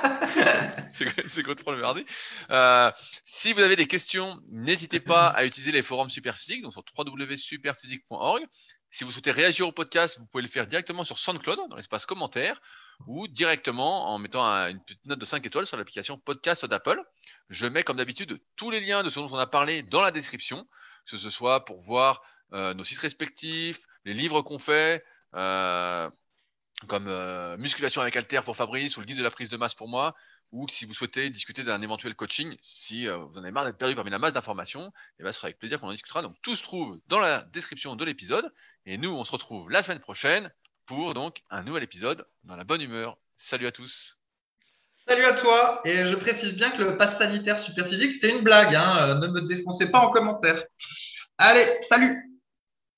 [laughs] c'est Godefroy le Hardy? Euh, si vous avez des questions, n'hésitez pas à utiliser les forums Superphysique, donc sur www.superphysique.org. Si vous souhaitez réagir au podcast, vous pouvez le faire directement sur SoundCloud, dans l'espace commentaire, ou directement en mettant une petite note de 5 étoiles sur l'application podcast d'Apple. Je mets comme d'habitude tous les liens de ce dont on a parlé dans la description, que ce soit pour voir euh, nos sites respectifs, les livres qu'on fait, euh, comme euh, musculation avec Alter pour Fabrice ou le guide de la prise de masse pour moi, ou si vous souhaitez discuter d'un éventuel coaching, si euh, vous en avez marre d'être perdu parmi la masse d'informations, eh ben, ce sera avec plaisir qu'on en discutera. Donc tout se trouve dans la description de l'épisode, et nous on se retrouve la semaine prochaine pour donc un nouvel épisode dans la bonne humeur. Salut à tous. Salut à toi, et je précise bien que le pass sanitaire super physique c'était une blague, hein. ne me défoncez pas en commentaire. Allez, salut